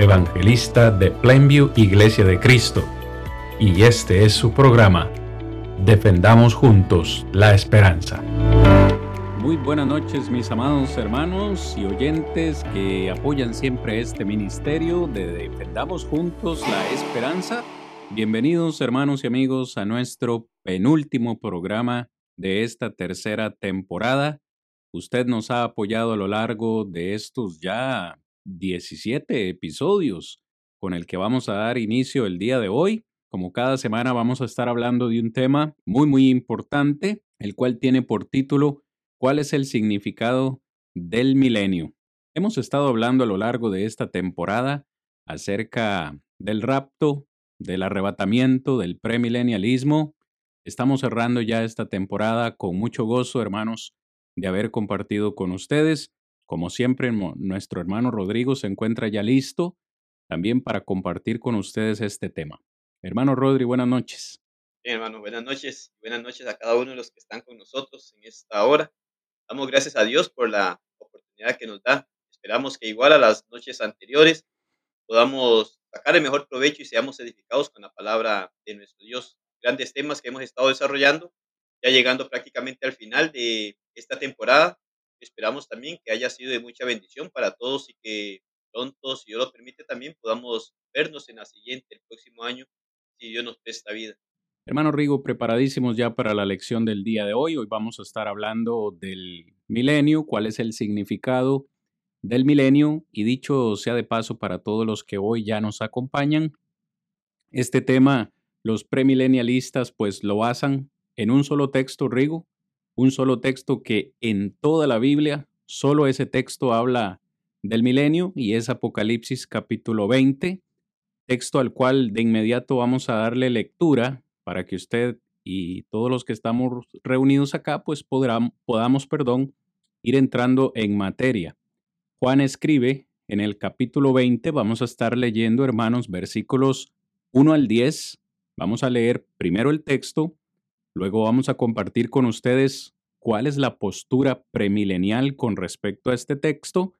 evangelista de Plainview Iglesia de Cristo, y este es su programa, Defendamos Juntos la Esperanza. Muy buenas noches mis amados hermanos y oyentes que apoyan siempre este ministerio de Defendamos Juntos la Esperanza. Bienvenidos hermanos y amigos a nuestro penúltimo programa de esta tercera temporada Usted nos ha apoyado a lo largo de estos ya 17 episodios con el que vamos a dar inicio el día de hoy. Como cada semana vamos a estar hablando de un tema muy muy importante, el cual tiene por título ¿Cuál es el significado del milenio? Hemos estado hablando a lo largo de esta temporada acerca del rapto, del arrebatamiento, del premilenialismo. Estamos cerrando ya esta temporada con mucho gozo, hermanos, de haber compartido con ustedes. Como siempre, nuestro hermano Rodrigo se encuentra ya listo también para compartir con ustedes este tema. Hermano Rodrigo, buenas noches. Hermano, buenas noches. Buenas noches a cada uno de los que están con nosotros en esta hora. Damos gracias a Dios por la oportunidad que nos da. Esperamos que igual a las noches anteriores podamos sacar el mejor provecho y seamos edificados con la palabra de nuestro Dios. Grandes temas que hemos estado desarrollando, ya llegando prácticamente al final de esta temporada. Esperamos también que haya sido de mucha bendición para todos y que pronto, si Dios lo permite, también podamos vernos en la siguiente, el próximo año, si Dios nos presta vida. Hermano Rigo, preparadísimos ya para la lección del día de hoy. Hoy vamos a estar hablando del milenio, cuál es el significado del milenio y dicho sea de paso para todos los que hoy ya nos acompañan, este tema los premilenialistas pues lo basan en un solo texto, Rigo, un solo texto que en toda la Biblia, solo ese texto habla del milenio y es Apocalipsis capítulo 20, texto al cual de inmediato vamos a darle lectura para que usted y todos los que estamos reunidos acá pues podamos perdón, ir entrando en materia. Juan escribe en el capítulo 20, vamos a estar leyendo hermanos versículos 1 al 10, vamos a leer primero el texto Luego vamos a compartir con ustedes cuál es la postura premilenial con respecto a este texto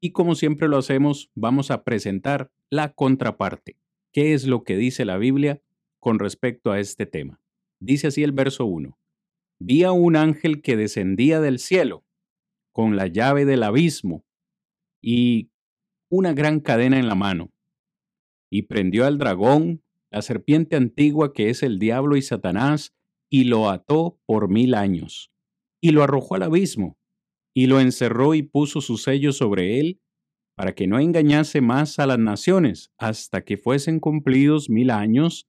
y como siempre lo hacemos, vamos a presentar la contraparte. ¿Qué es lo que dice la Biblia con respecto a este tema? Dice así el verso 1. Vi a un ángel que descendía del cielo con la llave del abismo y una gran cadena en la mano, y prendió al dragón, la serpiente antigua que es el diablo y Satanás, y lo ató por mil años, y lo arrojó al abismo, y lo encerró y puso su sello sobre él, para que no engañase más a las naciones hasta que fuesen cumplidos mil años,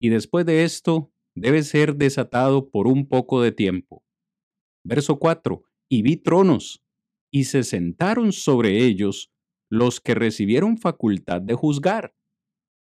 y después de esto debe ser desatado por un poco de tiempo. Verso 4. Y vi tronos, y se sentaron sobre ellos los que recibieron facultad de juzgar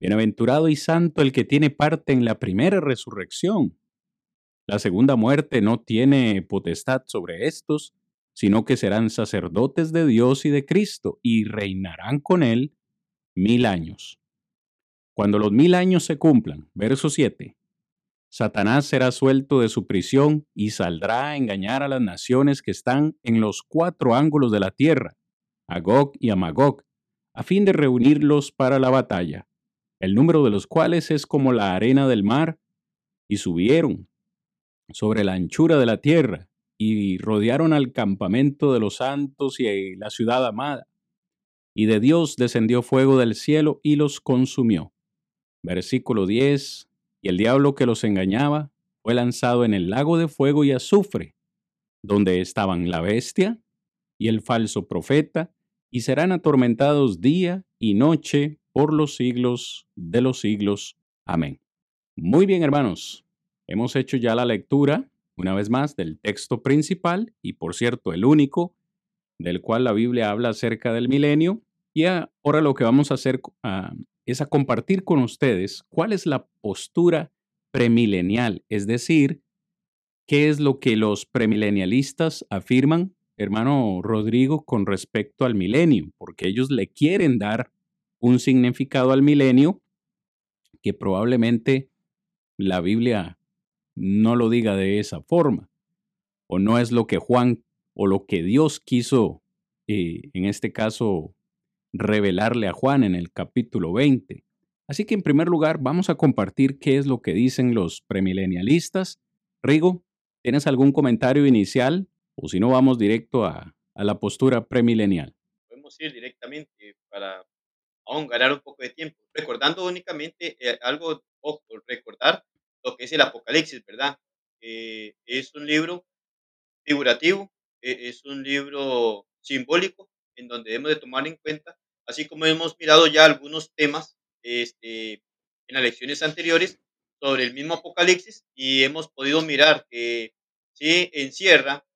Bienaventurado y santo el que tiene parte en la primera resurrección. La segunda muerte no tiene potestad sobre estos, sino que serán sacerdotes de Dios y de Cristo y reinarán con él mil años. Cuando los mil años se cumplan, verso 7, Satanás será suelto de su prisión y saldrá a engañar a las naciones que están en los cuatro ángulos de la tierra, a y a Magog, a fin de reunirlos para la batalla el número de los cuales es como la arena del mar, y subieron sobre la anchura de la tierra, y rodearon al campamento de los santos y la ciudad amada, y de Dios descendió fuego del cielo y los consumió. Versículo 10. Y el diablo que los engañaba fue lanzado en el lago de fuego y azufre, donde estaban la bestia y el falso profeta, y serán atormentados día y noche por los siglos de los siglos. Amén. Muy bien, hermanos. Hemos hecho ya la lectura, una vez más, del texto principal y, por cierto, el único del cual la Biblia habla acerca del milenio. Y ahora lo que vamos a hacer ah, es a compartir con ustedes cuál es la postura premilenial, es decir, qué es lo que los premilenialistas afirman, hermano Rodrigo, con respecto al milenio, porque ellos le quieren dar un significado al milenio que probablemente la Biblia no lo diga de esa forma, o no es lo que Juan o lo que Dios quiso, eh, en este caso, revelarle a Juan en el capítulo 20. Así que en primer lugar vamos a compartir qué es lo que dicen los premilenialistas. Rigo, ¿tienes algún comentario inicial o si no vamos directo a, la postura premilenial? Podemos ir directamente para aún ganar un poco de tiempo, recordando únicamente eh, algo, ojo, recordar lo que es el Apocalipsis, ¿verdad? Eh, es un libro figurativo, e, es un libro simbólico en donde debemos de tomar en cuenta, así como hemos mirado ya algunos temas este, en las lecciones anteriores sobre el mismo Apocalipsis y hemos podido mirar que sí encierra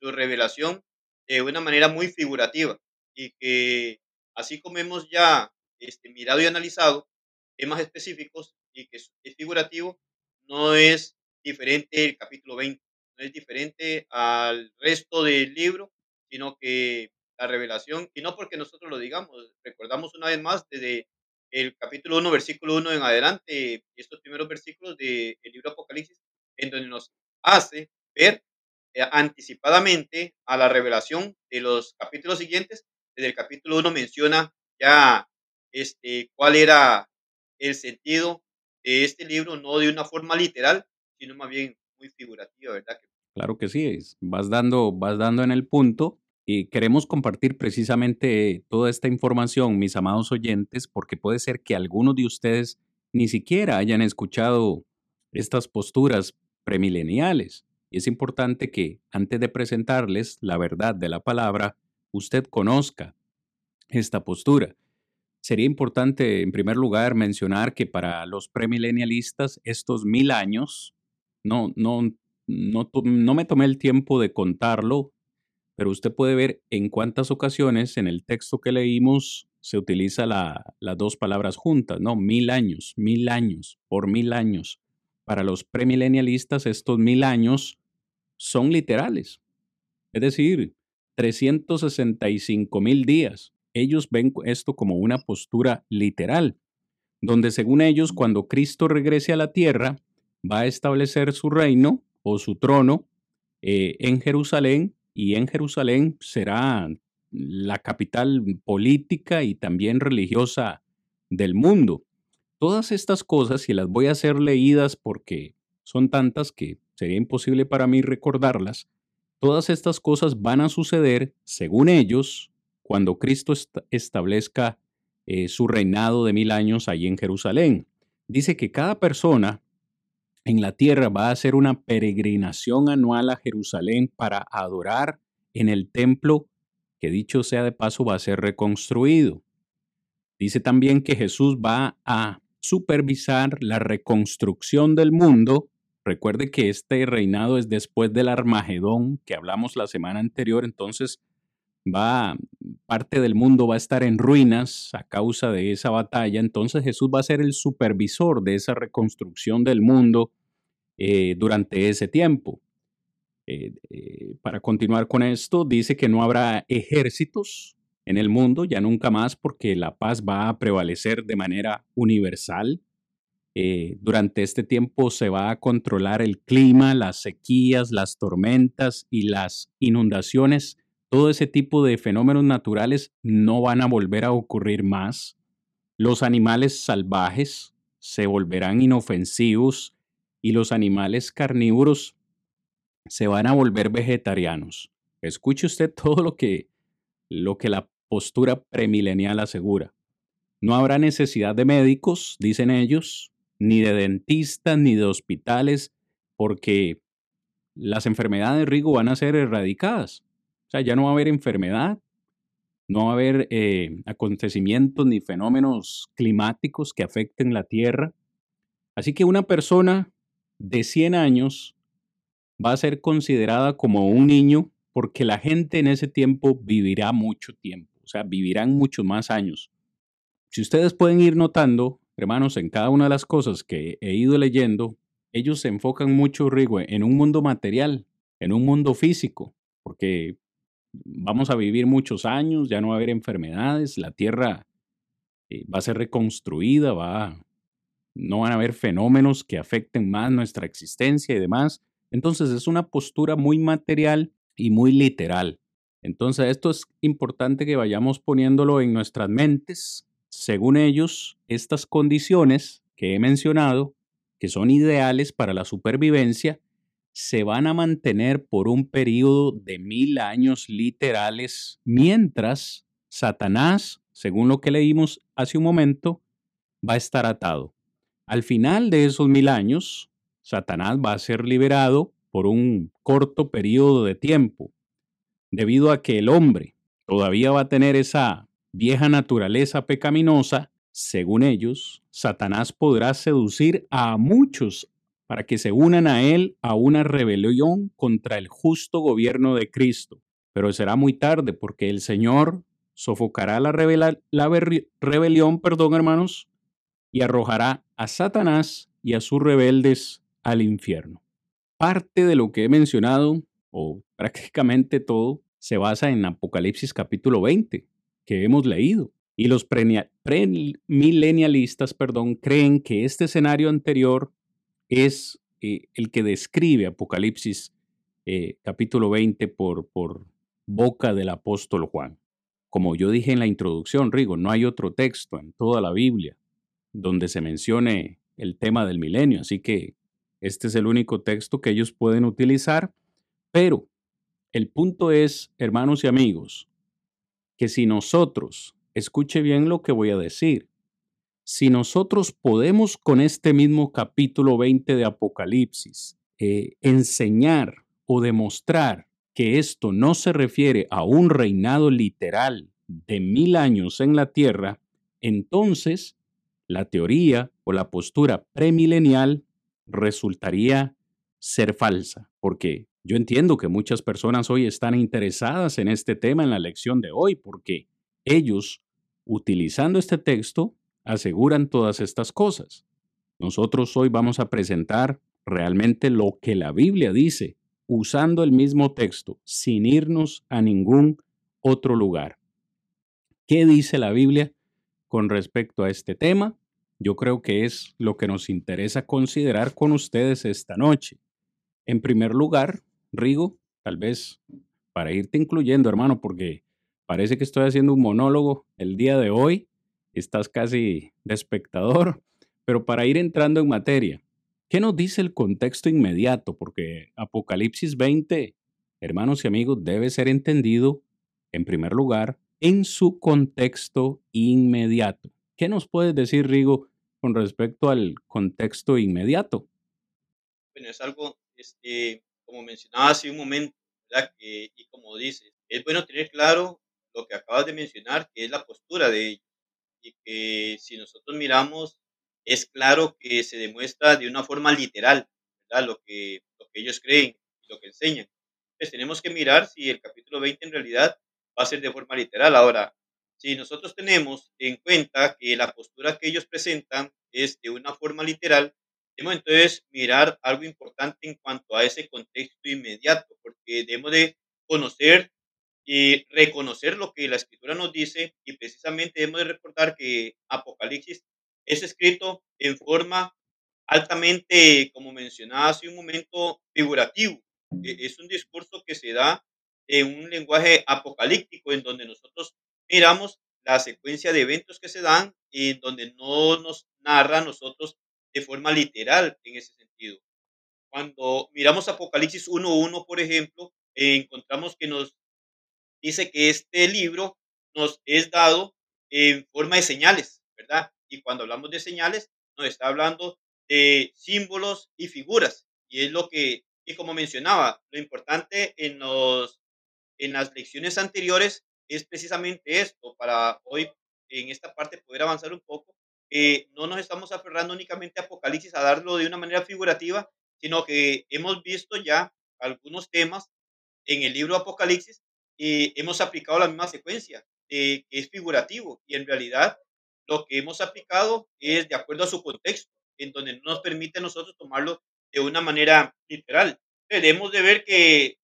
su revelación de una manera muy figurativa y que así como hemos ya este, mirado y analizado temas específicos y que es, figurativo, no es diferente el capítulo 20, no es diferente al resto del libro, sino que la revelación, y no porque nosotros lo digamos, recordamos una vez más desde el capítulo 1, versículo 1 en adelante, estos primeros versículos del libro Apocalipsis, en donde nos hace ver eh, anticipadamente a la revelación de los capítulos siguientes. Desde el capítulo 1 menciona ya este, cuál era el sentido de este libro, no de una forma literal, sino más bien muy figurativa, ¿verdad? Claro que sí, vas dando, vas dando en el punto y queremos compartir precisamente toda esta información, mis amados oyentes, porque puede ser que algunos de ustedes ni siquiera hayan escuchado estas posturas premileniales. Y es importante que antes de presentarles la verdad de la palabra, usted conozca esta postura. Sería importante, en primer lugar, mencionar que para los premilenialistas estos mil años, no, no, no, no me tomé el tiempo de contarlo, pero usted puede ver en cuántas ocasiones en el texto que leímos se utiliza las dos palabras juntas, ¿no? Mil años, mil años, por mil años. Para los premilenialistas estos mil años son literales, es decir, 365 mil días. Ellos ven esto como una postura literal, donde según ellos, cuando Cristo regrese a la tierra, va a establecer su reino o su trono eh, en Jerusalén y en Jerusalén será la capital política y también religiosa del mundo. Todas estas cosas, y las voy a hacer leídas porque son tantas que sería imposible para mí recordarlas, todas estas cosas van a suceder, según ellos, cuando Cristo establezca eh, su reinado de mil años allí en Jerusalén. Dice que cada persona en la tierra va a hacer una peregrinación anual a Jerusalén para adorar en el templo que dicho sea de paso va a ser reconstruido. Dice también que Jesús va a supervisar la reconstrucción del mundo. Recuerde que este reinado es después del Armagedón que hablamos la semana anterior, entonces va parte del mundo va a estar en ruinas a causa de esa batalla, entonces Jesús va a ser el supervisor de esa reconstrucción del mundo eh, durante ese tiempo. Eh, eh, para continuar con esto, dice que no habrá ejércitos en el mundo, ya nunca más, porque la paz va a prevalecer de manera universal. durante este tiempo se va a controlar el clima, las sequías, las tormentas y las inundaciones. Todo ese tipo de fenómenos naturales no van a volver a ocurrir más. Los animales salvajes se volverán inofensivos y los animales carnívoros se van a volver vegetarianos. Escuche usted todo lo que, lo que la postura premilenial asegura. No habrá necesidad de médicos, dicen ellos, ni de dentistas, ni de hospitales, porque las enfermedades, Rigo, van a ser erradicadas. O sea, ya no va a haber enfermedad, no va a haber eh, acontecimientos ni fenómenos climáticos que afecten la Tierra. Así que una persona de 100 años va a ser considerada como un niño porque la gente en ese tiempo vivirá mucho tiempo, o sea, vivirán muchos más años. Si ustedes pueden ir notando, hermanos, en cada una de las cosas que he ido leyendo, ellos se enfocan mucho, Rigo, en un mundo material, en un mundo físico, porque vamos a vivir muchos años, ya no va a haber enfermedades, la tierra eh, va a ser reconstruida, va no van a haber fenómenos que afecten más nuestra existencia y demás. Entonces es una postura muy material y muy literal. Entonces esto es importante que vayamos poniéndolo en nuestras mentes. Según ellos, estas condiciones que he mencionado, que son ideales para la supervivencia, se van a mantener por un periodo de mil años literales, mientras Satanás, según lo que leímos hace un momento, va a estar atado. Al final de esos mil años, Satanás va a ser liberado por un corto periodo de tiempo, debido a que el hombre todavía va a tener esa vieja naturaleza pecaminosa, según ellos, Satanás podrá seducir a muchos para que se unan a él a una rebelión contra el justo gobierno de Cristo. Pero será muy tarde porque el Señor sofocará la, rebelión, perdón hermanos, y arrojará a Satanás y a sus rebeldes al infierno. Parte de lo que he mencionado, o prácticamente todo, se basa en Apocalipsis capítulo 20, que hemos leído. Y los premilenialistas, perdón, creen que este escenario anterior es eh, el que describe Apocalipsis eh, capítulo 20 por, por boca del apóstol Juan. Como yo dije en la introducción, Rigo, no hay otro texto en toda la Biblia donde se mencione el tema del milenio, así que este es el único texto que ellos pueden utilizar, pero el punto es, hermanos y amigos, que si nosotros, escuche bien lo que voy a decir, si nosotros podemos con este mismo capítulo 20 de Apocalipsis eh, enseñar o demostrar que esto no se refiere a un reinado literal de mil años en la tierra, entonces la teoría o la postura premilenial resultaría ser falsa, porque yo entiendo que muchas personas hoy están interesadas en este tema en la lección de hoy, porque ellos, utilizando este texto, aseguran todas estas cosas. Nosotros hoy vamos a presentar realmente lo que la Biblia dice, usando el mismo texto, sin irnos a ningún otro lugar. ¿Qué dice la Biblia con respecto a este tema? Yo creo que es lo que nos interesa considerar con ustedes esta noche. En primer lugar, Rigo, tal vez para irte incluyendo, hermano, porque parece que estoy haciendo un monólogo el día de hoy, estás casi de espectador, pero para ir entrando en materia, ¿qué nos dice el contexto inmediato? Porque Apocalipsis 20, hermanos y amigos, debe ser entendido, en primer lugar, en su contexto inmediato. ¿Qué nos puedes decir, Rigo, con respecto al contexto inmediato? Bueno, es algo, este, como mencionaba hace un momento, y como dices, es bueno tener claro lo que acabas de mencionar, que es la postura de. Y que si nosotros miramos, es claro que se demuestra de una forma literal, ¿verdad? Lo que, lo que ellos creen lo que enseñan. Entonces tenemos que mirar si el capítulo 20 en realidad va a ser de forma literal. Ahora, si nosotros tenemos en cuenta que la postura que ellos presentan es de una forma literal, debemos entonces mirar algo importante en cuanto a ese contexto inmediato, porque debemos de conocer y reconocer lo que la escritura nos dice y precisamente debemos de recordar que Apocalipsis es escrito en forma altamente, como mencionaba hace un momento, figurativo. E, es un discurso que se da en un lenguaje apocalíptico en donde nosotros miramos la secuencia de eventos que se dan y donde no nos narra a nosotros de forma literal en ese sentido. Cuando miramos Apocalipsis 1.1, por ejemplo, encontramos que nos dice que este libro nos es dado en forma de señales, ¿verdad? Y cuando hablamos de señales, nos está hablando de símbolos y figuras. Y es lo que, y como mencionaba, lo importante en, los, en las lecciones anteriores es precisamente esto, para hoy en esta parte poder avanzar un poco. Eh, no nos estamos aferrando únicamente a Apocalipsis a darlo de una manera figurativa, sino que hemos visto ya algunos temas en el libro Apocalipsis y hemos aplicado la misma secuencia, eh, que es figurativo, y en realidad lo que hemos aplicado es de acuerdo a su contexto, en donde no nos permite a nosotros tomarlo de una manera literal. Debemos de ver que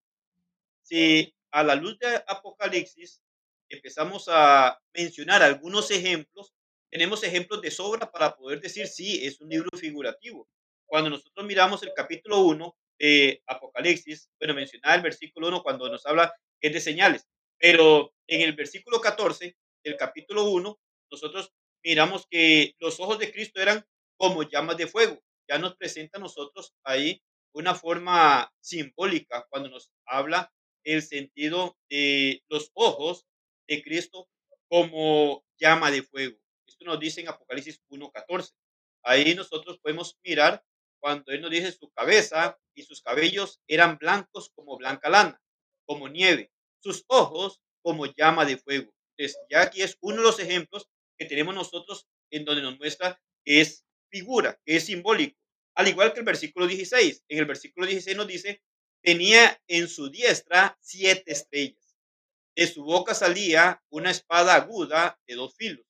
si a la luz de Apocalipsis empezamos a mencionar algunos ejemplos, tenemos ejemplos de sobra para poder decir, sí, es un libro figurativo. Cuando nosotros miramos el capítulo 1 de Apocalipsis, bueno, mencionaba el versículo 1 cuando nos habla es de señales, pero en el versículo 14 del capítulo 1, nosotros miramos que los ojos de Cristo eran como llamas de fuego. Ya nos presenta a nosotros ahí una forma simbólica cuando nos habla el sentido de los ojos de Cristo como llama de fuego. Esto nos dice en Apocalipsis 1.14. Ahí nosotros podemos mirar cuando Él nos dice su cabeza y sus cabellos eran blancos como blanca lana, como nieve, sus ojos como llama de fuego. Entonces, ya aquí es uno de los ejemplos que tenemos nosotros en donde nos muestra que es figura, que es simbólico. Al igual que el versículo 16. En el versículo 16 nos dice, tenía en su diestra siete estrellas. De su boca salía una espada aguda de dos filos,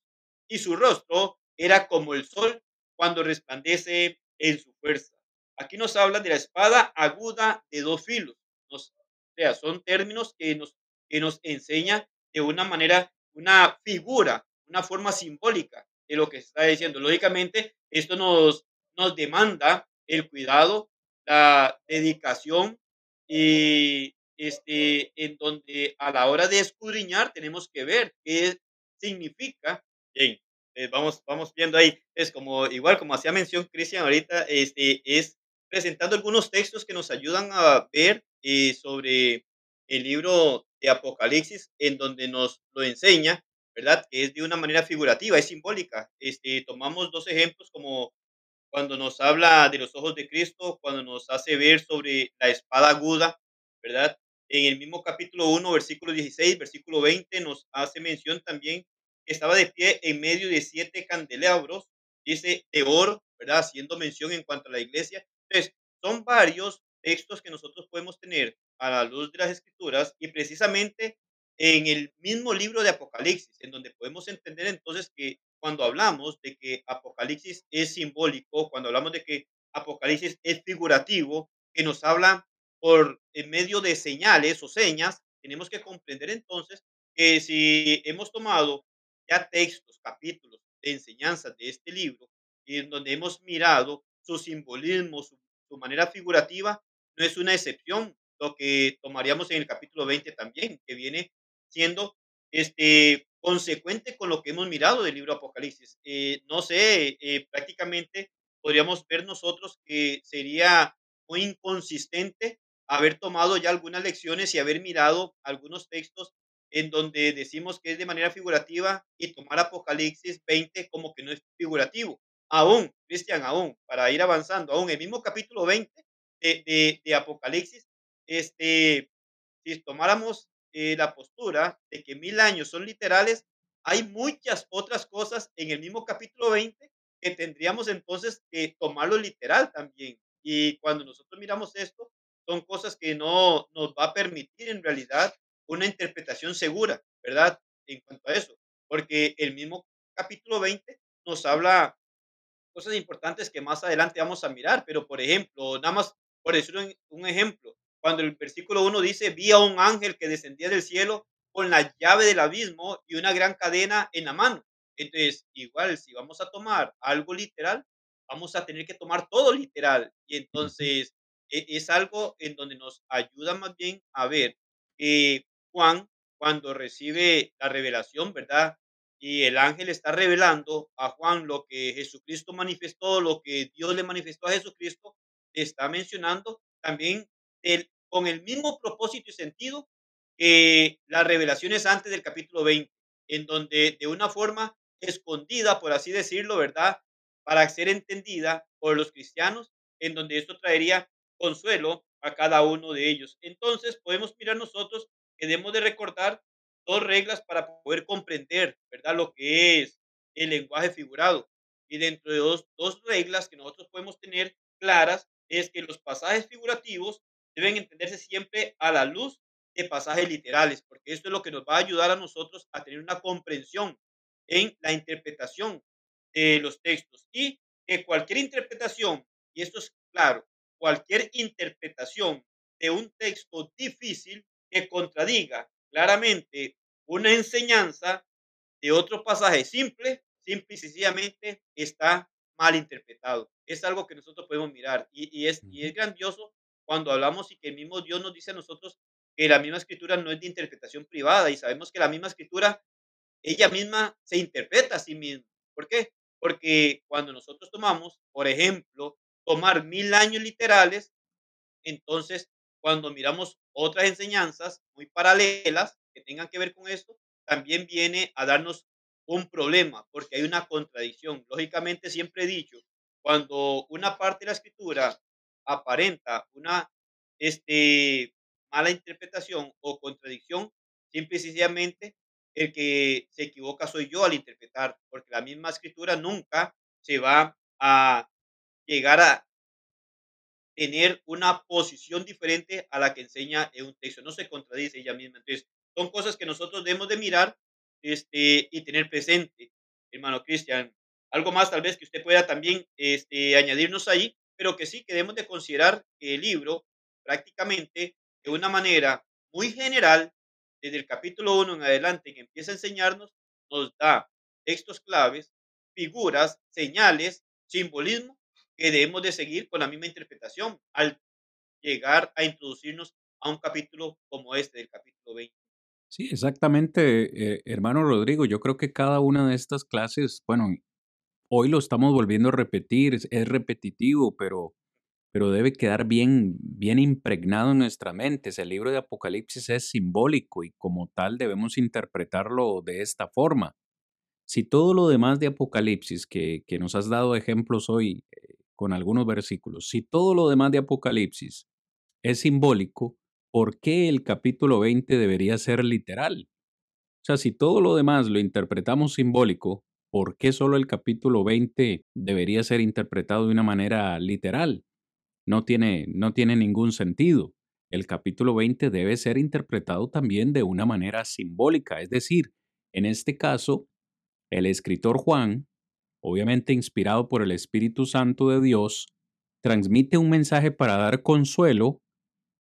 y su rostro era como el sol cuando resplandece en su fuerza. Aquí nos habla de la espada aguda de dos filos. Nos, o sea, son términos que nos, que nos enseña de una manera, una figura, una forma simbólica de lo que está diciendo. Lógicamente, esto nos, nos demanda el cuidado, la dedicación y este, en donde a la hora de escudriñar tenemos que ver qué significa. Bien, eh, vamos, vamos viendo ahí. Es como, igual como hacía mención Cristian ahorita, este, es presentando algunos textos que nos ayudan a ver eh, sobre el libro de Apocalipsis, en donde nos lo enseña, ¿verdad? Que es de una manera figurativa, es simbólica. Este, tomamos dos ejemplos como cuando nos habla de los ojos de Cristo, cuando nos hace ver sobre la espada aguda, ¿verdad? En el mismo capítulo 1, versículo 16, versículo 20, nos hace mención también que estaba de pie en medio de siete candelabros, dice de oro, ¿verdad? Haciendo mención en cuanto a la iglesia. Entonces, son varios textos que nosotros podemos tener a la luz de las escrituras y precisamente en el mismo libro de Apocalipsis, en donde podemos entender entonces que cuando hablamos de que Apocalipsis es simbólico, cuando hablamos de que Apocalipsis es figurativo, que nos habla por en medio de señales o señas, tenemos que comprender entonces que si hemos tomado ya textos, capítulos de enseñanzas de este libro, en donde hemos mirado su simbolismo, su, su manera figurativa, no es una excepción lo que tomaríamos en el capítulo 20 también, que viene siendo este, consecuente con lo que hemos mirado del libro Apocalipsis. Eh, no sé, eh, prácticamente podríamos ver nosotros que sería muy inconsistente haber tomado ya algunas lecciones y haber mirado algunos textos en donde decimos que es de manera figurativa y tomar Apocalipsis 20 como que no es figurativo. Aún, Cristian, aún, para ir avanzando, aún el mismo capítulo 20 de, de, de Apocalipsis, este, si tomáramos eh, la postura de que mil años son literales, hay muchas otras cosas en el mismo capítulo 20 que tendríamos entonces que tomarlo literal también. Y cuando nosotros miramos esto, son cosas que no nos va a permitir en realidad una interpretación segura, ¿verdad? En cuanto a eso, porque el mismo capítulo 20 nos habla cosas importantes que más adelante vamos a mirar, pero por ejemplo, nada más por decir un, un ejemplo, cuando el versículo 1 dice, vi a un ángel que descendía del cielo con la llave del abismo y una gran cadena en la mano. Entonces, igual, si vamos a tomar algo literal, vamos a tener que tomar todo literal. Y entonces, e, es algo en donde nos ayuda más bien a ver que Juan, cuando recibe la revelación, ¿verdad? Y el ángel está revelando a Juan lo que Jesucristo manifestó, lo que Dios le manifestó a Jesucristo, está mencionando también el con el mismo propósito y sentido que las revelaciones antes del capítulo 20. en donde de una forma escondida, por así decirlo, ¿verdad? Para ser entendida por los cristianos, en donde esto traería consuelo a cada uno de ellos. Entonces podemos mirar nosotros que debemos de recordar dos reglas para poder comprender, ¿verdad? Lo que es el lenguaje figurado. Y dentro de dos, dos reglas que nosotros podemos tener claras es que los pasajes figurativos deben entenderse siempre a la luz de pasajes literales, porque esto es lo que nos va a ayudar a nosotros a tener una comprensión en la interpretación de los textos y que cualquier interpretación, y esto es claro, cualquier interpretación de un texto difícil que contradiga claramente una enseñanza de otro pasaje simple, simple y sencillamente está mal interpretado. Es algo que nosotros podemos mirar y, es, y es grandioso cuando hablamos y que el mismo Dios nos dice a nosotros que la misma escritura no es de interpretación privada y sabemos que la misma escritura, ella misma se interpreta a sí misma. ¿Por qué? Porque cuando nosotros tomamos, por ejemplo, tomar mil años literales, entonces cuando miramos otras enseñanzas muy paralelas que tengan que ver con esto, también viene a darnos un problema, porque hay una contradicción. Lógicamente, siempre he dicho, cuando una parte de la escritura aparenta una este, mala interpretación o contradicción, simple y sencillamente el que se equivoca soy yo al interpretar, porque la misma escritura nunca se va a llegar a tener una posición diferente a la que enseña en un texto. No se contradice ella misma. Entonces, son cosas que nosotros debemos de mirar este, y tener presente, hermano Cristian. Algo más tal vez que usted pueda también este, añadirnos ahí, pero que sí que debemos de considerar que el libro prácticamente de una manera muy general, desde el capítulo 1 en adelante, que empieza a enseñarnos, nos da textos claves, figuras, señales, simbolismo, que debemos de seguir con la misma interpretación al llegar a introducirnos a un capítulo como este, del capítulo 20. Sí, exactamente, eh, hermano Rodrigo. Yo creo que cada una de estas clases, bueno, hoy lo estamos volviendo a repetir, es repetitivo, pero pero debe quedar bien, bien impregnado en nuestra mente. El libro de Apocalipsis es simbólico y como tal debemos interpretarlo de esta forma. Si todo lo demás de Apocalipsis, que, que nos has dado ejemplos hoy eh, con algunos versículos, si todo lo demás de Apocalipsis es simbólico, ¿por qué el capítulo 20 debería ser literal? O sea, si todo lo demás lo interpretamos simbólico, ¿por qué solo el capítulo 20 debería ser interpretado de una manera literal? no tiene, no tiene ningún sentido. El capítulo 20 debe ser interpretado también de una manera simbólica, es decir, en este caso, el escritor Juan, obviamente inspirado por el Espíritu Santo de Dios, transmite un mensaje para dar consuelo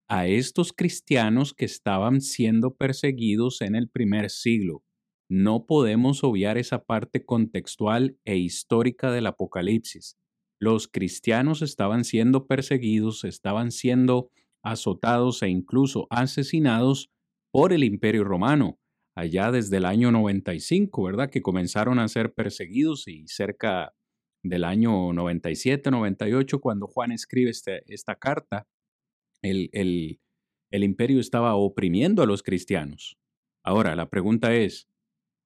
a estos cristianos que estaban siendo perseguidos en el primer siglo. No podemos obviar esa parte contextual e histórica del Apocalipsis los cristianos estaban siendo perseguidos, estaban siendo azotados e incluso asesinados por el imperio romano, allá desde el año 95, ¿verdad? Que comenzaron a ser perseguidos y cerca del año 97, 98, cuando Juan escribe este, esta carta, el, el, el imperio estaba oprimiendo a los cristianos. Ahora, la pregunta es,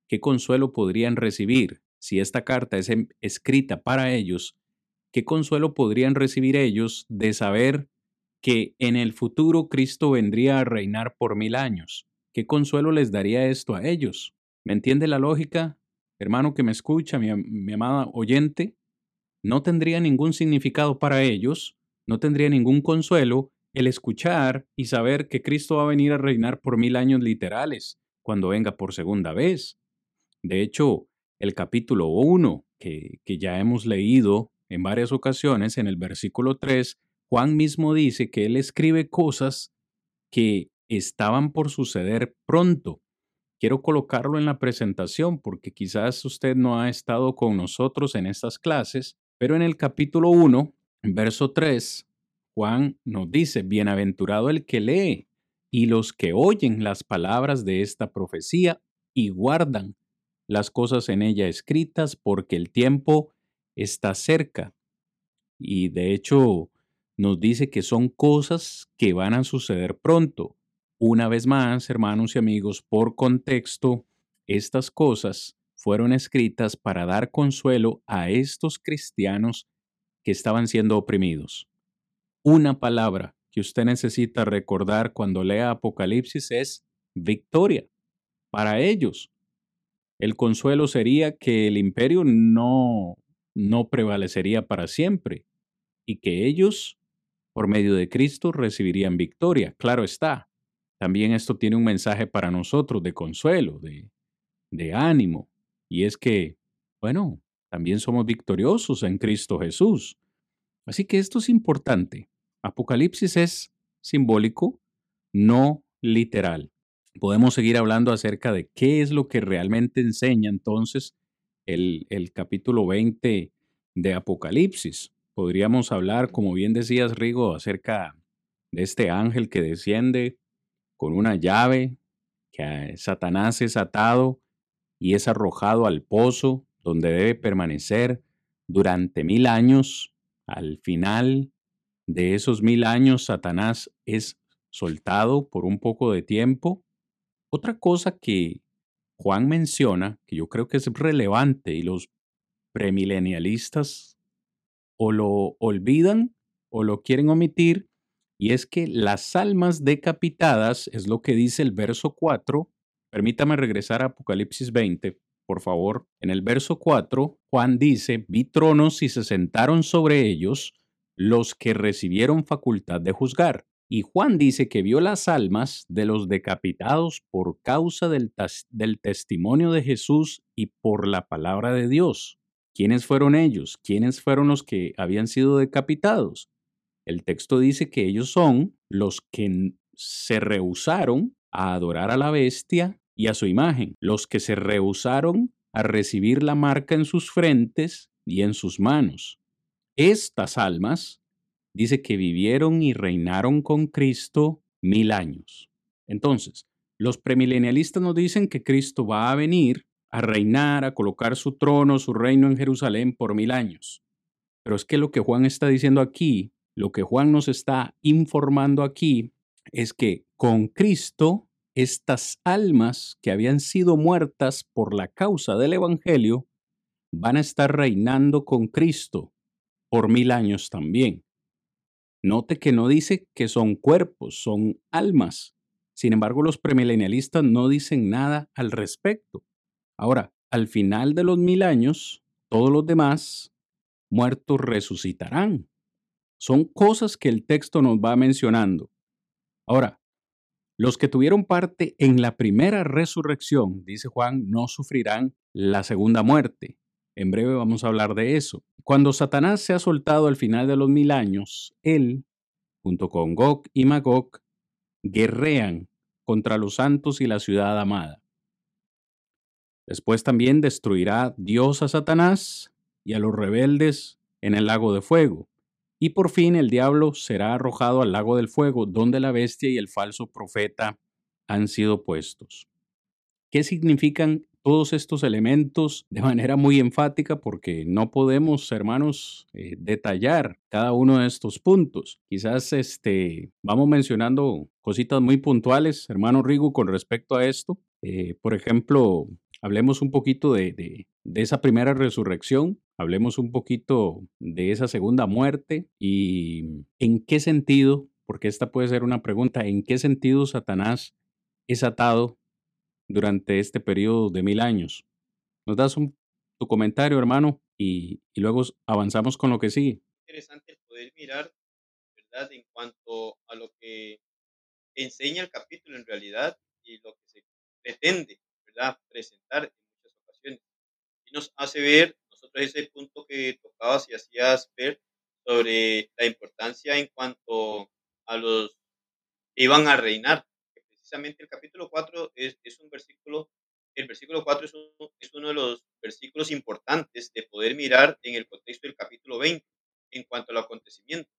¿qué consuelo podrían recibir si esta carta es em, escrita para ellos ¿qué consuelo podrían recibir ellos de saber que en el futuro Cristo vendría a reinar por mil años? ¿Qué consuelo les daría esto a ellos? ¿Me entiende la lógica? Hermano que me escucha, mi, mi amada oyente, no tendría ningún significado para ellos, no tendría ningún consuelo el escuchar y saber que Cristo va a venir a reinar por mil años literales cuando venga por segunda vez. De hecho, el capítulo 1 que, que ya hemos leído en varias ocasiones, en el versículo 3, Juan mismo dice que él escribe cosas que estaban por suceder pronto. Quiero colocarlo en la presentación porque quizás usted no ha estado con nosotros en estas clases, pero en el capítulo 1, verso 3, Juan nos dice, bienaventurado el que lee y los que oyen las palabras de esta profecía y guardan las cosas en ella escritas, porque el tiempo está cerca. Y de hecho nos dice que son cosas que van a suceder pronto. Una vez más, hermanos y amigos, por contexto, estas cosas fueron escritas para dar consuelo a estos cristianos que estaban siendo oprimidos. Una palabra que usted necesita recordar cuando lea Apocalipsis es victoria. Para ellos, el consuelo sería que el imperio no, no prevalecería para siempre y que ellos, por medio de Cristo, recibirían victoria. Claro está. También esto tiene un mensaje para nosotros de consuelo, de, de ánimo, y es que, bueno, también somos victoriosos en Cristo Jesús. Así que esto es importante. Apocalipsis es simbólico, no literal. Podemos seguir hablando acerca de qué es lo que realmente enseña entonces el, el capítulo 20 de Apocalipsis. Podríamos hablar, como bien decías, Rigo, acerca de este ángel que desciende con una llave, que Satanás es atado y es arrojado al pozo donde debe permanecer durante mil años. Al final de esos mil años, Satanás es soltado por un poco de tiempo. Otra cosa que Juan menciona, que yo creo que es relevante y los premilenialistas o lo olvidan o lo quieren omitir, y es que las almas decapitadas, es lo que dice el verso 4, Permítame regresar a Apocalipsis 20, por favor. En el verso 4, Juan dice, vi tronos y se sentaron sobre ellos los que recibieron facultad de juzgar. Y Juan dice que vio las almas de los decapitados por causa del, del, testimonio de Jesús y por la palabra de Dios. ¿Quiénes fueron ellos? ¿Quiénes fueron los que habían sido decapitados? El texto dice que ellos son los que se rehusaron a adorar a la bestia y a su imagen, los que se rehusaron a recibir la marca en sus frentes y en sus manos. Estas almas dice que vivieron y reinaron con Cristo mil años. Entonces, los premilenialistas nos dicen que Cristo va a venir a reinar, a colocar su trono, su reino en Jerusalén por mil años. Pero es que lo que Juan está diciendo aquí, lo que Juan nos está informando aquí, es que con Cristo estas almas que habían sido muertas por la causa del Evangelio van a estar reinando con Cristo por mil años también. Note que no dice que son cuerpos, son almas. Sin embargo, los premilenialistas no dicen nada al respecto. Ahora, al final de los mil años, todos los demás muertos resucitarán. Son cosas que el texto nos va mencionando. Ahora, los que tuvieron parte en la primera resurrección, dice Juan, no sufrirán la segunda muerte. En breve vamos a hablar de eso. Cuando Satanás se ha soltado al final de los mil años, él, junto con Gog y Magog, guerrean contra los santos y la ciudad amada. Después también destruirá Dios a Satanás y a los rebeldes en el lago de fuego. Y por fin el diablo será arrojado al lago del fuego, donde la bestia y el falso profeta han sido puestos. ¿Qué significan todos estos elementos de manera muy enfática? Porque no podemos, hermanos, eh, detallar cada uno de estos puntos. Quizás este, vamos mencionando cositas muy puntuales, hermano Rigo, con respecto a esto. Eh, por ejemplo, hablemos un poquito de, de esa primera resurrección, hablemos un poquito de esa segunda muerte y en qué sentido, porque esta puede ser una pregunta, en qué sentido Satanás es atado durante este periodo de mil años. ¿Nos das un, tu comentario, hermano? Y, y luego avanzamos con lo que sigue. Interesante poder mirar, ¿verdad? En cuanto a lo que enseña el capítulo en realidad y lo que se pretende, ¿verdad? Presentar y nos hace ver, nosotros ese punto que tocabas y hacías ver sobre la importancia en cuanto a los que iban a reinar. Precisamente el capítulo 4 es, es un versículo, el versículo 4 es, es uno de los versículos importantes de poder mirar en el contexto del capítulo 20 en cuanto al acontecimiento.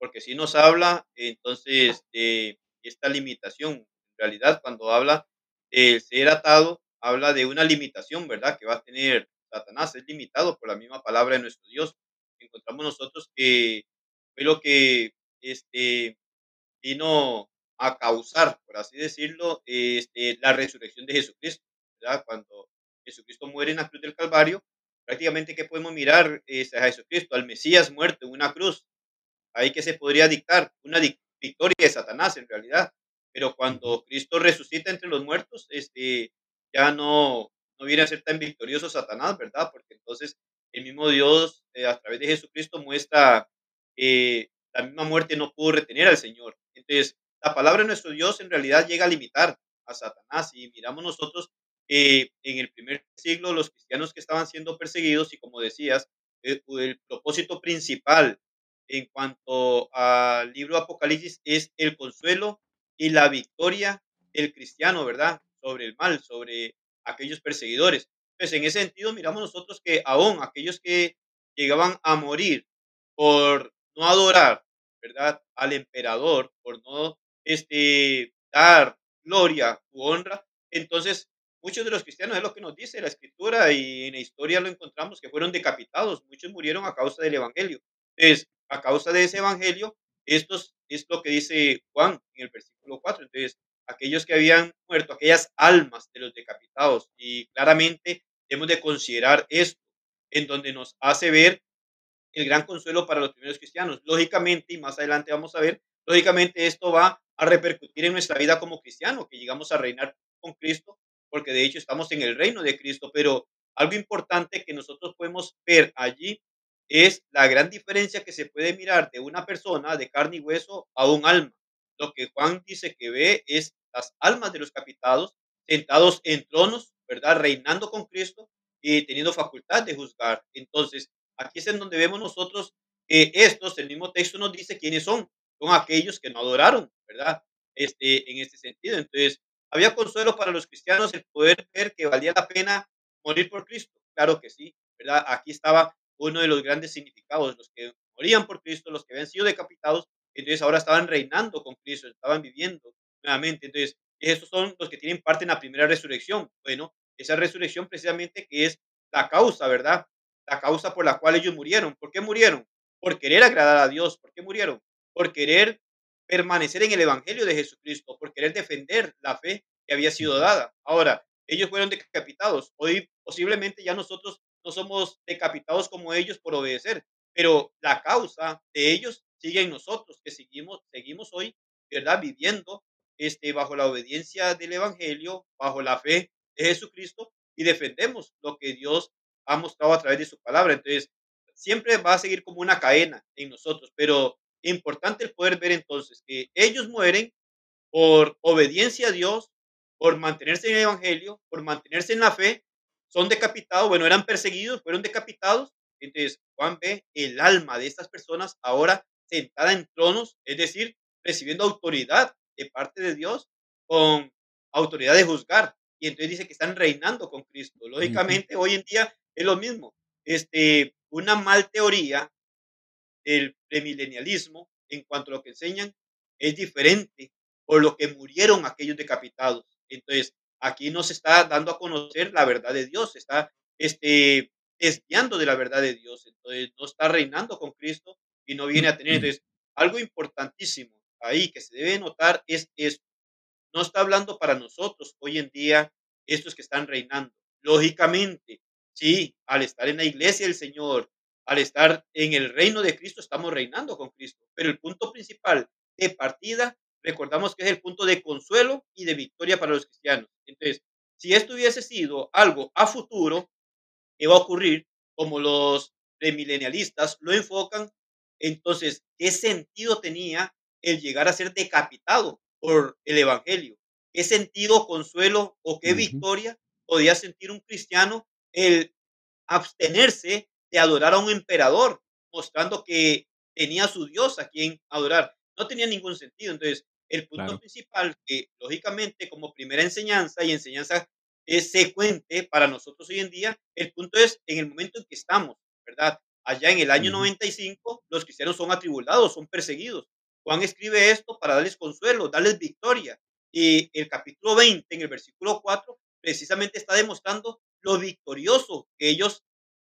Porque si nos habla entonces de esta limitación, en realidad cuando habla el ser atado, habla de una limitación, ¿verdad? Que va a tener Satanás, es limitado por la misma palabra de nuestro Dios. Encontramos nosotros que fue lo que este, vino a causar, por así decirlo, este, la resurrección de Jesucristo. ¿verdad? Cuando Jesucristo muere en la cruz del Calvario, prácticamente, ¿qué podemos mirar? Es a Jesucristo, al Mesías muerto en una cruz. Ahí que se podría dictar una victoria de Satanás en realidad. Pero cuando Cristo resucita entre los muertos, este, ya no, no viene a ser tan victorioso Satanás, ¿verdad? Porque entonces el mismo Dios, eh, a través de Jesucristo, muestra que la misma muerte no pudo retener al Señor. Entonces, la palabra de nuestro Dios en realidad llega a limitar a Satanás. Y miramos nosotros eh, en el primer siglo los cristianos que estaban siendo perseguidos y como decías, el, el propósito principal en cuanto al libro Apocalipsis es el consuelo y la victoria del cristiano, ¿verdad? Sobre el mal, sobre aquellos perseguidores. Pues en ese sentido miramos nosotros que aún aquellos que llegaban a morir por no adorar, ¿verdad? Al emperador, por no este, dar gloria u honra, entonces muchos de los cristianos es lo que nos dice la escritura y en la historia lo encontramos que fueron decapitados, muchos murieron a causa del evangelio. Es a causa de ese evangelio, esto es lo que dice Juan en el versículo 4. Entonces, aquellos que habían muerto, aquellas almas de los decapitados, y claramente hemos de considerar esto, en donde nos hace ver el gran consuelo para los primeros cristianos. Lógicamente, y más adelante vamos a ver, lógicamente esto va a repercutir en nuestra vida como cristiano, que llegamos a reinar con Cristo, porque de hecho estamos en el reino de Cristo, pero algo importante que nosotros podemos ver allí es la gran diferencia que se puede mirar de una persona de carne y hueso a un alma. Lo que Juan dice que ve es las almas de los capitados sentados en tronos, ¿verdad? Reinando con Cristo y teniendo facultad de juzgar. Entonces, aquí es en donde vemos nosotros que estos, el mismo texto nos dice quiénes son. Son aquellos que no adoraron, ¿verdad? Este, en este sentido. Entonces, había consuelo para los cristianos el poder ver que valía la pena morir por Cristo. Claro que sí, ¿verdad? Aquí estaba uno de los grandes significados, los que morían por Cristo, los que habían sido decapitados, entonces ahora estaban reinando con Cristo, estaban viviendo nuevamente. Entonces, esos son los que tienen parte en la primera resurrección. Bueno, esa resurrección precisamente que es la causa, ¿verdad? La causa por la cual ellos murieron. ¿Por qué murieron? Por querer agradar a Dios. ¿Por qué murieron? Por querer permanecer en el Evangelio de Jesucristo, por querer defender la fe que había sido dada. Ahora, ellos fueron decapitados. Hoy posiblemente ya nosotros no somos decapitados como ellos por obedecer, pero la causa de ellos sigue en nosotros, que seguimos, seguimos hoy, ¿verdad? Viviendo este, bajo la obediencia del Evangelio, bajo la fe de Jesucristo y defendemos lo que Dios ha mostrado a través de su palabra. Entonces, siempre va a seguir como una cadena en nosotros, pero importante el poder ver entonces que ellos mueren por obediencia a Dios, por mantenerse en el Evangelio, por mantenerse en la fe son decapitados, bueno, eran perseguidos, fueron decapitados. Entonces, Juan ve el alma de estas personas ahora sentada en tronos, es decir, recibiendo autoridad de parte de Dios con autoridad de juzgar. Y entonces dice que están reinando con Cristo. Lógicamente, hoy en día es lo mismo. Este, una mal teoría del premilenialismo en cuanto a lo que enseñan es diferente por lo que murieron aquellos decapitados. Entonces, aquí no se está dando a conocer la verdad de Dios, está este, desviando de la verdad de Dios, entonces no está reinando con Cristo y no viene a tener. Entonces, algo importantísimo ahí que se debe notar es esto. No está hablando para nosotros hoy en día estos que están reinando. Lógicamente, sí, al estar en la iglesia del Señor, al estar en el reino de Cristo, estamos reinando con Cristo. Pero el punto principal de partida recordamos que es el punto de consuelo y de victoria para los cristianos. Entonces, si esto hubiese sido algo a futuro, que va a ocurrir, como los premilenialistas lo enfocan, entonces, ¿qué sentido tenía el llegar a ser decapitado por el Evangelio? ¿Qué sentido, consuelo o qué victoria podía sentir un cristiano el abstenerse de adorar a un emperador, mostrando que tenía a su Dios a quien adorar? No tenía ningún sentido. Entonces, el punto principal que, lógicamente, como primera enseñanza y enseñanza es secuente para nosotros hoy en día, el punto es en el momento en que estamos, ¿verdad? Allá en el año 95, los cristianos son atribulados, son perseguidos. Juan escribe esto para darles consuelo, darles victoria. Y el capítulo 20, en el versículo 4, precisamente está demostrando lo victorioso que ellos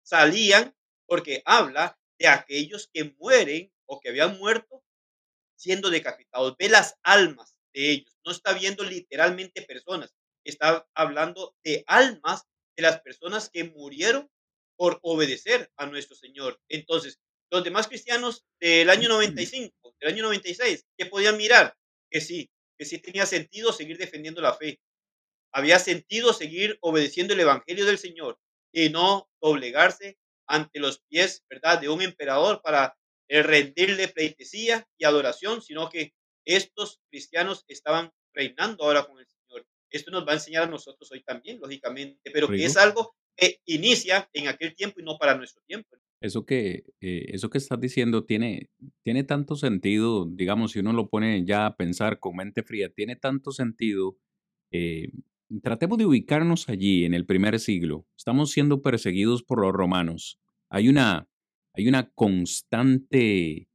salían, porque habla de aquellos que mueren o que habían muerto siendo decapitados, ve las almas de ellos, no está viendo literalmente personas, está hablando de almas de las personas que murieron por obedecer a nuestro Señor. Entonces, los demás cristianos del año 95, del año 96, que podían mirar que sí, que sí tenía sentido seguir defendiendo la fe. Había sentido seguir obedeciendo el evangelio del Señor y no doblegarse ante los pies, ¿verdad?, de un emperador para eh, rendirle pleitesía y adoración, sino que estos cristianos estaban reinando ahora con el Señor. Esto nos va a enseñar a nosotros hoy también, lógicamente, pero que es algo que inicia en aquel tiempo y no para nuestro tiempo. Eso que, eh, eso que estás diciendo tiene, tiene tanto sentido, digamos, si uno lo pone ya a pensar con mente fría, tiene tanto sentido. Eh, tratemos de ubicarnos allí en el primer siglo. Estamos siendo perseguidos por los romanos. Hay una, hay una constante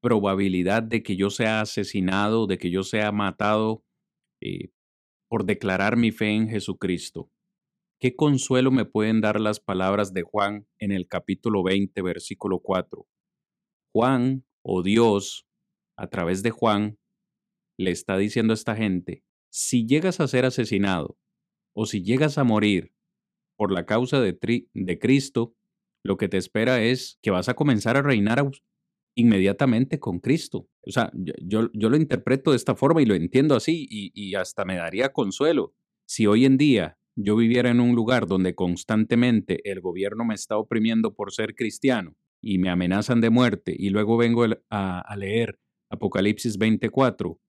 probabilidad de que yo sea asesinado, de que yo sea matado eh, por declarar mi fe en Jesucristo. ¿Qué consuelo me pueden dar las palabras de Juan en el capítulo 20, versículo 4? Juan, o Dios, a través de Juan, le está diciendo a esta gente, si llegas a ser asesinado o si llegas a morir por la causa de, de Cristo, lo que te espera es que vas a comenzar a reinar inmediatamente con Cristo. O sea, yo, lo interpreto de esta forma y lo entiendo así y, y hasta me daría consuelo. Si hoy en día yo viviera en un lugar donde constantemente el gobierno me está oprimiendo por ser cristiano y me amenazan de muerte y luego vengo a, leer Apocalipsis 24,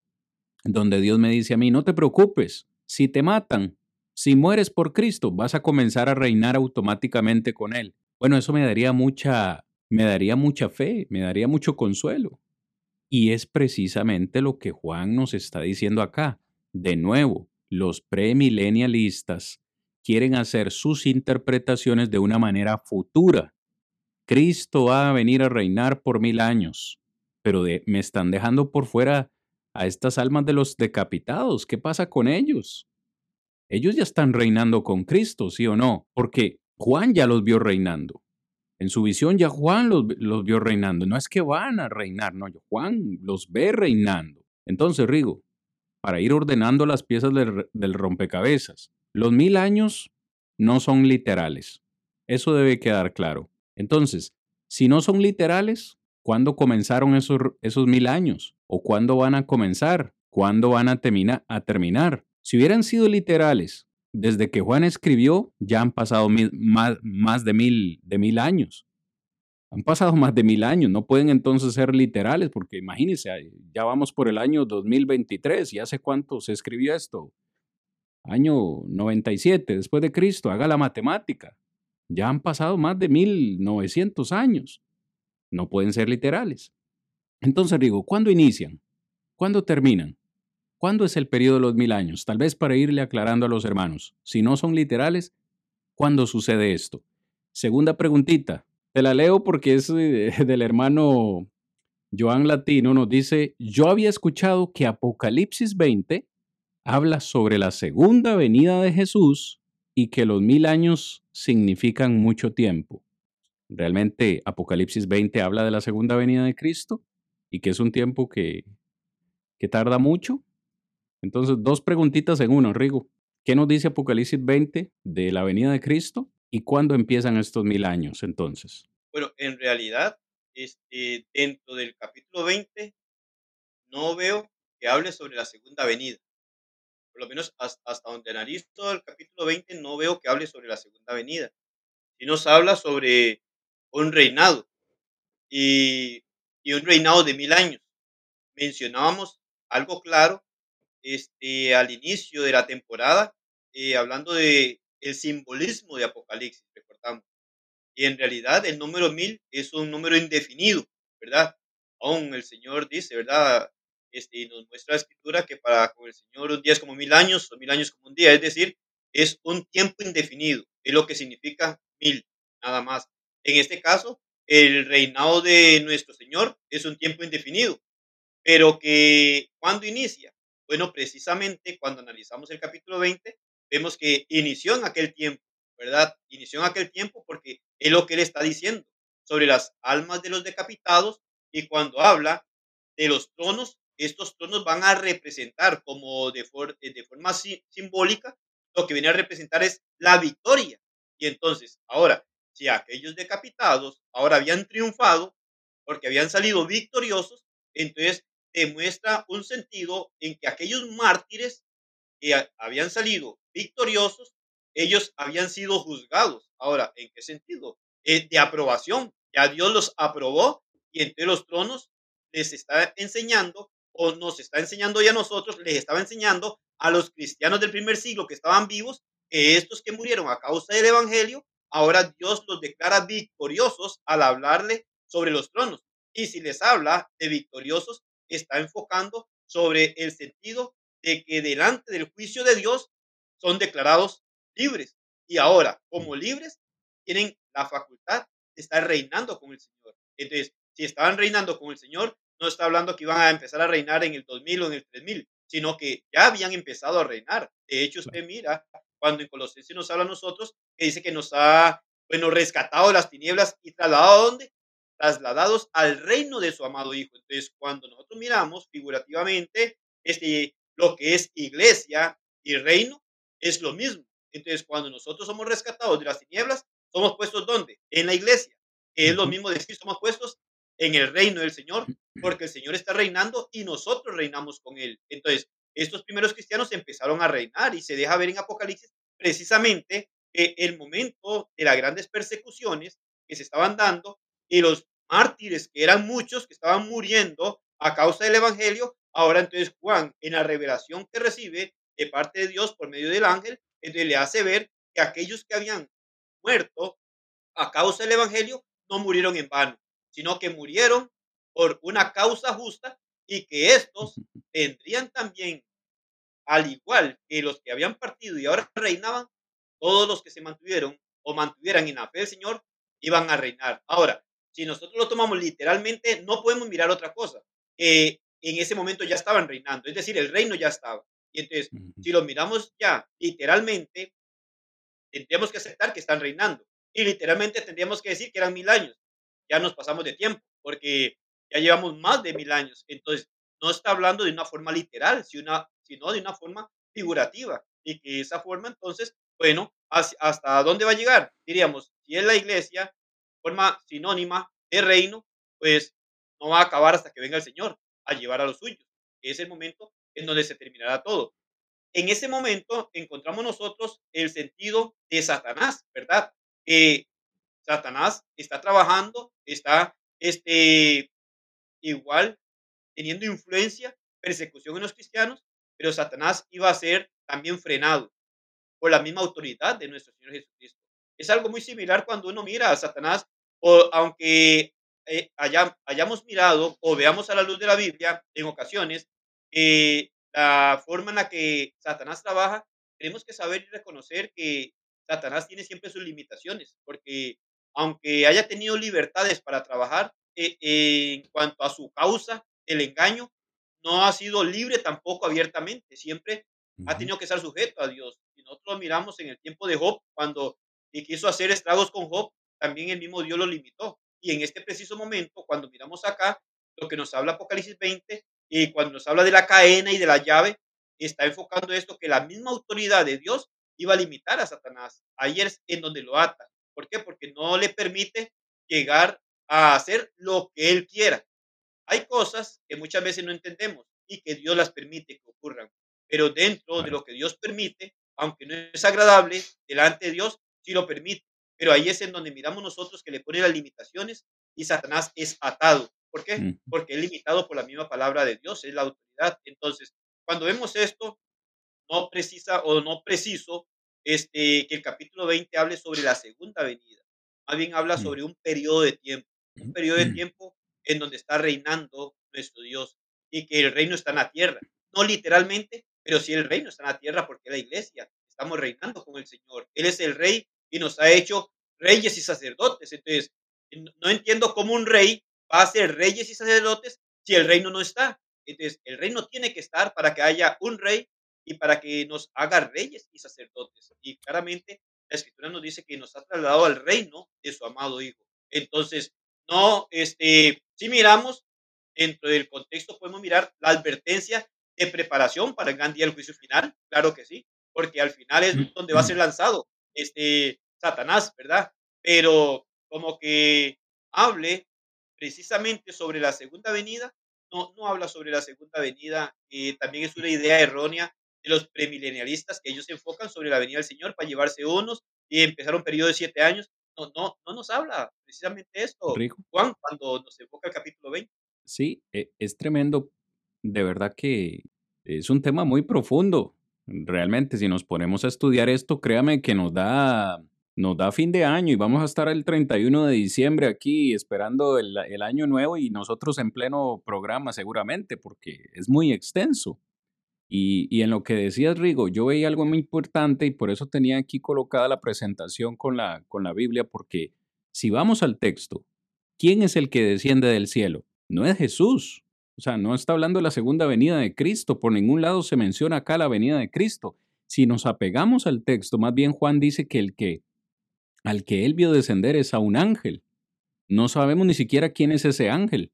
donde Dios me dice a mí, no te preocupes, si te matan, si mueres por Cristo, vas a comenzar a reinar automáticamente con Él. Bueno, eso me daría mucha, me daría mucha fe, me daría mucho consuelo. Y es precisamente lo que Juan nos está diciendo acá. De nuevo, los premilenialistas quieren hacer sus interpretaciones de una manera futura. Cristo va a venir a reinar por mil años, pero me están dejando por fuera a estas almas de los decapitados. ¿Qué pasa con ellos? Ellos ya están reinando con Cristo, ¿sí o no? Porque Juan ya los vio reinando. En su visión ya Juan los, vio reinando. No es que van a reinar, no, Juan los ve reinando. Entonces, Rigo, para ir ordenando las piezas del, rompecabezas. Los mil años no son literales. Eso debe quedar claro. Entonces, si no son literales, ¿cuándo comenzaron esos, esos mil años? ¿O cuándo van a comenzar? ¿Cuándo van a, a terminar? Si hubieran sido literales, desde que Juan escribió, ya han pasado más, más de, mil, de mil años. Han pasado más de mil años, no pueden entonces ser literales, porque imagínense, ya vamos por el año 2023, ¿y hace cuánto se escribió esto? Año 97 después de Cristo, haga la matemática. Ya han pasado más de 1900 años. No pueden ser literales. Entonces digo, ¿cuándo inician? ¿Cuándo terminan? ¿Cuándo es el periodo de los mil años? Tal vez para irle aclarando a los hermanos. Si no son literales, ¿cuándo sucede esto? Segunda preguntita, te la leo porque es del hermano Joan Latino. Nos dice, yo había escuchado que Apocalipsis 20 habla sobre la segunda venida de Jesús y que los mil años significan mucho tiempo. Realmente Apocalipsis 20 habla de la segunda venida de Cristo y que es un tiempo que, que tarda mucho. Entonces, dos preguntitas en uno, Rigo. ¿Qué nos dice Apocalipsis 20 de la venida de Cristo ¿Y cuándo empiezan estos mil años entonces? Bueno, en realidad, este, dentro del capítulo 20, no veo que hable sobre la segunda venida. Por lo menos hasta, donde analizo el capítulo 20, no veo que hable sobre la segunda venida. Y nos habla sobre un reinado y, y un reinado de mil años. Mencionábamos algo claro este, al inicio de la temporada, eh, hablando de el simbolismo de Apocalipsis, recordamos. Y en realidad el número mil es un número indefinido, ¿verdad? Aún el Señor dice, ¿verdad? Este, y nos muestra la escritura que para con el Señor un día es como mil años o mil años como un día, es decir, es un tiempo indefinido, es lo que significa mil, nada más. En este caso, el reinado de nuestro Señor es un tiempo indefinido, pero que cuando inicia, bueno, precisamente cuando analizamos el capítulo 20, vemos que inició en aquel tiempo, ¿verdad? Inició en aquel tiempo porque es lo que él está diciendo sobre las almas de los decapitados y cuando habla de los tronos, estos tronos van a representar como de, de forma simbólica lo que viene a representar es la victoria. Y entonces, ahora, si aquellos decapitados ahora habían triunfado, porque habían salido victoriosos, entonces demuestra un sentido en que aquellos mártires que habían salido victoriosos, ellos habían sido juzgados. Ahora, ¿en qué sentido? Eh, de aprobación. Ya Dios los aprobó y entre los tronos les está enseñando o nos está enseñando ya a nosotros, les estaba enseñando a los cristianos del primer siglo que estaban vivos, que estos que murieron a causa del Evangelio, ahora Dios los declara victoriosos al hablarle sobre los tronos. Y si les habla de victoriosos, está enfocando sobre el sentido de que delante del juicio de Dios son declarados libres. Y ahora, como libres, tienen la facultad de estar reinando con el Señor. Entonces, si estaban reinando con el Señor, no está hablando que iban a empezar a reinar en el 2000 o en el 3000, sino que ya habían empezado a reinar. De hecho, usted mira cuando en Colosenses nos habla a nosotros, que dice que nos ha, bueno, rescatado las tinieblas y trasladado a dónde? Trasladados al reino de su amado Hijo. Entonces, cuando nosotros miramos figurativamente este, lo que es iglesia y reino, es lo mismo. Entonces, cuando nosotros somos rescatados de las tinieblas, somos puestos ¿dónde? En la iglesia. es lo mismo decir, somos puestos en el reino del Señor, porque el Señor está reinando y nosotros reinamos con Él. Entonces, estos primeros cristianos empezaron a reinar y se deja ver en Apocalipsis precisamente que el momento de las grandes persecuciones que se estaban dando y los mártires, que eran muchos, que estaban muriendo a causa del Evangelio, ahora entonces Juan, en la revelación que recibe de parte de Dios por medio del ángel, entonces le hace ver que aquellos que habían muerto a causa del Evangelio no murieron en vano, sino que murieron por una causa justa y que estos tendrían también, al igual que los que habían partido y ahora reinaban, todos los que se mantuvieron o mantuvieran en la fe del Señor iban a reinar. Ahora, si nosotros lo tomamos literalmente, no podemos mirar otra cosa. en ese momento ya estaban reinando, es decir, el reino ya estaba. Y entonces, si lo miramos ya literalmente, tendríamos que aceptar que están reinando. Y literalmente tendríamos que decir que eran mil años. Ya nos pasamos de tiempo, porque ya llevamos más de mil años. Entonces, no está hablando de una forma literal, sino, de una forma figurativa. Y que esa forma, entonces, bueno, ¿hasta dónde va a llegar? Diríamos, si es la iglesia, forma sinónima de reino, pues no va a acabar hasta que venga el Señor a llevar a los suyos. Es el momento en donde se terminará todo. En ese momento encontramos nosotros el sentido de Satanás, ¿verdad? que Satanás está trabajando, está este, igual teniendo influencia, persecución en los cristianos, pero Satanás iba a ser también frenado por la misma autoridad de nuestro Señor Jesucristo. Es algo muy similar cuando uno mira a Satanás, o aunque eh, hayamos mirado o veamos a la luz de la Biblia en ocasiones eh, la forma en la que Satanás trabaja, tenemos que saber y reconocer que Satanás tiene siempre sus limitaciones, porque aunque haya tenido libertades para trabajar, eh, en cuanto a su causa, el engaño, no ha sido libre tampoco abiertamente, siempre ha tenido que estar sujeto a Dios. Y nosotros miramos en el tiempo de Job, cuando quiso hacer estragos con Job, también el mismo Dios lo limitó. Y en este preciso momento, cuando miramos acá, lo que nos habla Apocalipsis 20, y cuando nos habla de la cadena y de la llave, está enfocando esto que la misma autoridad de Dios iba a limitar a Satanás. Ahí es en donde lo ata. ¿Por qué? Porque no le permite llegar a hacer lo que él quiera. Hay cosas que muchas veces no entendemos y que Dios las permite que ocurran. Pero dentro de lo que Dios permite, aunque no es agradable delante de Dios, sí lo permite. Pero ahí es en donde miramos nosotros que le pone las limitaciones y Satanás es atado. ¿Por qué? Porque es limitado por la misma palabra de Dios, es la autoridad. Entonces, cuando vemos esto, no precisa o no preciso este, que el capítulo 20 hable sobre la segunda venida. Más bien habla sobre un periodo de tiempo, un periodo de tiempo en donde está reinando nuestro Dios y que el reino está en la tierra. No literalmente, pero sí el reino está en la tierra porque la iglesia estamos reinando con el Señor. Él es el rey y nos ha hecho reyes y sacerdotes. Entonces, no entiendo cómo un rey va a ser reyes y sacerdotes si el reino no está. Entonces, el reino tiene que estar para que haya un rey y para que nos haga reyes y sacerdotes. Y claramente la escritura nos dice que nos ha trasladado al reino de su amado Hijo. Entonces, no, este, si miramos dentro del contexto, podemos mirar la advertencia de preparación para el gran día del juicio final, claro que sí, porque al final es donde va a ser lanzado este Satanás, ¿verdad? Pero como que hable precisamente sobre la segunda venida, no, no habla sobre la segunda venida, eh, también es una idea errónea de los premilenialistas que ellos se enfocan sobre la venida del Señor para llevarse unos y empezar un periodo de siete años. No, no, no nos habla precisamente esto, Juan, cuando nos enfoca el capítulo 20. Sí, e, es tremendo. De verdad que es un tema muy profundo. Realmente, si nos ponemos a estudiar esto, créame que nos da, nos da fin de año y vamos a estar el 31 de diciembre aquí esperando el, el año nuevo y nosotros en pleno programa seguramente, porque es muy extenso. Y, en lo que decías, Rigo, yo veía algo muy importante y por eso tenía aquí colocada la presentación con la, con la Biblia, porque si vamos al texto, ¿quién es el que desciende del cielo? No es Jesús. O sea, no está hablando de la segunda venida de Cristo. Por ningún lado se menciona acá la venida de Cristo. Si nos apegamos al texto, más bien Juan dice que el que al que él vio descender es a un ángel. No sabemos ni siquiera quién es ese ángel.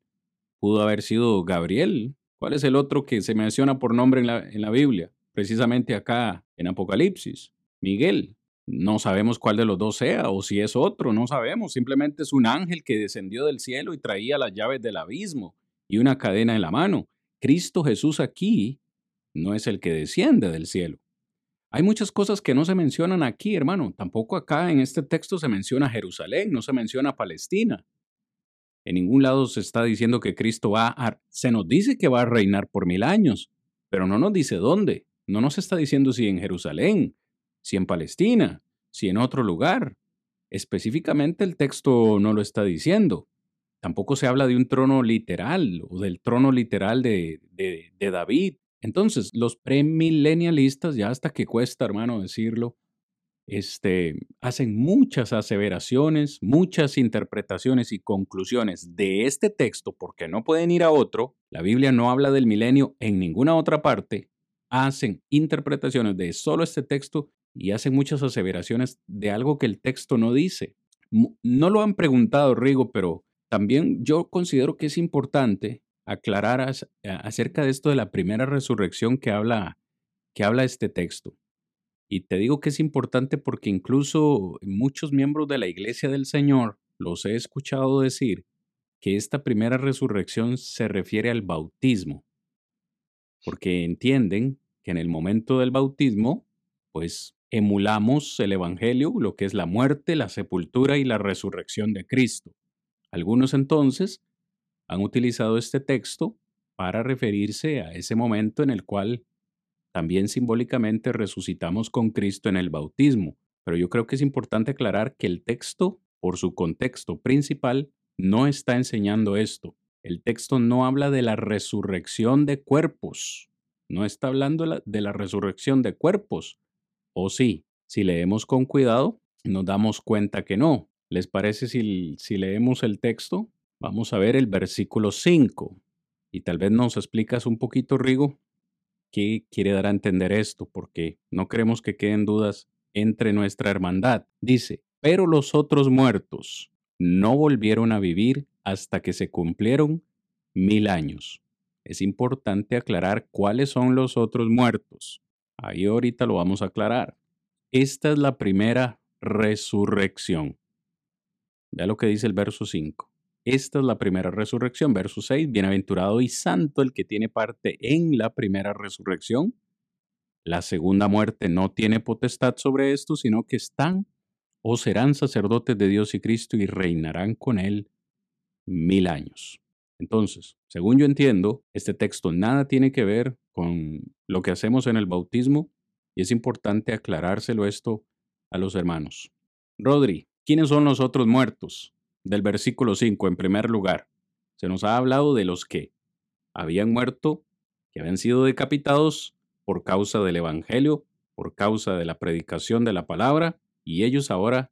Pudo haber sido Gabriel, ¿Cuál es el otro que se menciona por nombre en la, en la Biblia? Precisamente acá en Apocalipsis. Miguel. No sabemos cuál de los dos sea o si es otro, no sabemos. Simplemente es un ángel que descendió del cielo y traía las llaves del abismo y una cadena en la mano. Cristo Jesús aquí no es el que desciende del cielo. Hay muchas cosas que no se mencionan aquí, hermano. Tampoco acá en este texto se menciona Jerusalén, no se menciona Palestina. En ningún lado se está diciendo que Cristo va a... Se nos dice que va a reinar por mil años, pero no nos dice dónde. No nos está diciendo si en Jerusalén, si en Palestina, si en otro lugar. Específicamente el texto no lo está diciendo. Tampoco se habla de un trono literal o del trono literal de, de, de David. Entonces, los premilenialistas, ya hasta que cuesta, hermano, decirlo, este, hacen muchas aseveraciones, muchas interpretaciones y conclusiones de este texto porque no pueden ir a otro. La Biblia no habla del milenio en ninguna otra parte. Hacen interpretaciones de solo este texto y hacen muchas aseveraciones de algo que el texto no dice. No lo han preguntado, Rigo, pero también yo considero que es importante aclarar acerca de esto de la primera resurrección que habla, que habla este texto. Y te digo que es importante porque incluso muchos miembros de la Iglesia del Señor los he escuchado decir que esta primera resurrección se refiere al bautismo, porque entienden que en el momento del bautismo, pues emulamos el Evangelio, lo que es la muerte, la sepultura y la resurrección de Cristo. Algunos entonces han utilizado este texto para referirse a ese momento en el cual también simbólicamente resucitamos con Cristo en el bautismo, pero yo creo que es importante aclarar que el texto, por su contexto principal, no está enseñando esto. El texto no habla de la resurrección de cuerpos, no está hablando de la resurrección de cuerpos. O sí, si leemos con cuidado, nos damos cuenta que no. ¿Les parece si, si leemos el texto? Vamos a ver el versículo 5. Y tal vez nos explicas un poquito, Rigo, qué quiere dar a entender esto, porque no queremos que queden dudas entre nuestra hermandad. Dice, pero los otros muertos no volvieron a vivir hasta que se cumplieron mil años. Es importante aclarar cuáles son los otros muertos. Ahí ahorita lo vamos a aclarar. Esta es la primera resurrección. Vea lo que dice el verso 5. Esta es la primera resurrección. Verso 6. Bienaventurado y santo el que tiene parte en la primera resurrección. La segunda muerte no tiene potestad sobre esto, sino que están o serán sacerdotes de Dios y Cristo y reinarán con él mil años. Entonces, según yo entiendo, este texto nada tiene que ver con lo que hacemos en el bautismo y es importante aclarárselo esto a los hermanos. Rodri, ¿quiénes son los otros muertos? Del versículo 5, en primer lugar, se nos ha hablado de los que habían muerto, que habían sido decapitados por causa del Evangelio, por causa de la predicación de la palabra, y ellos ahora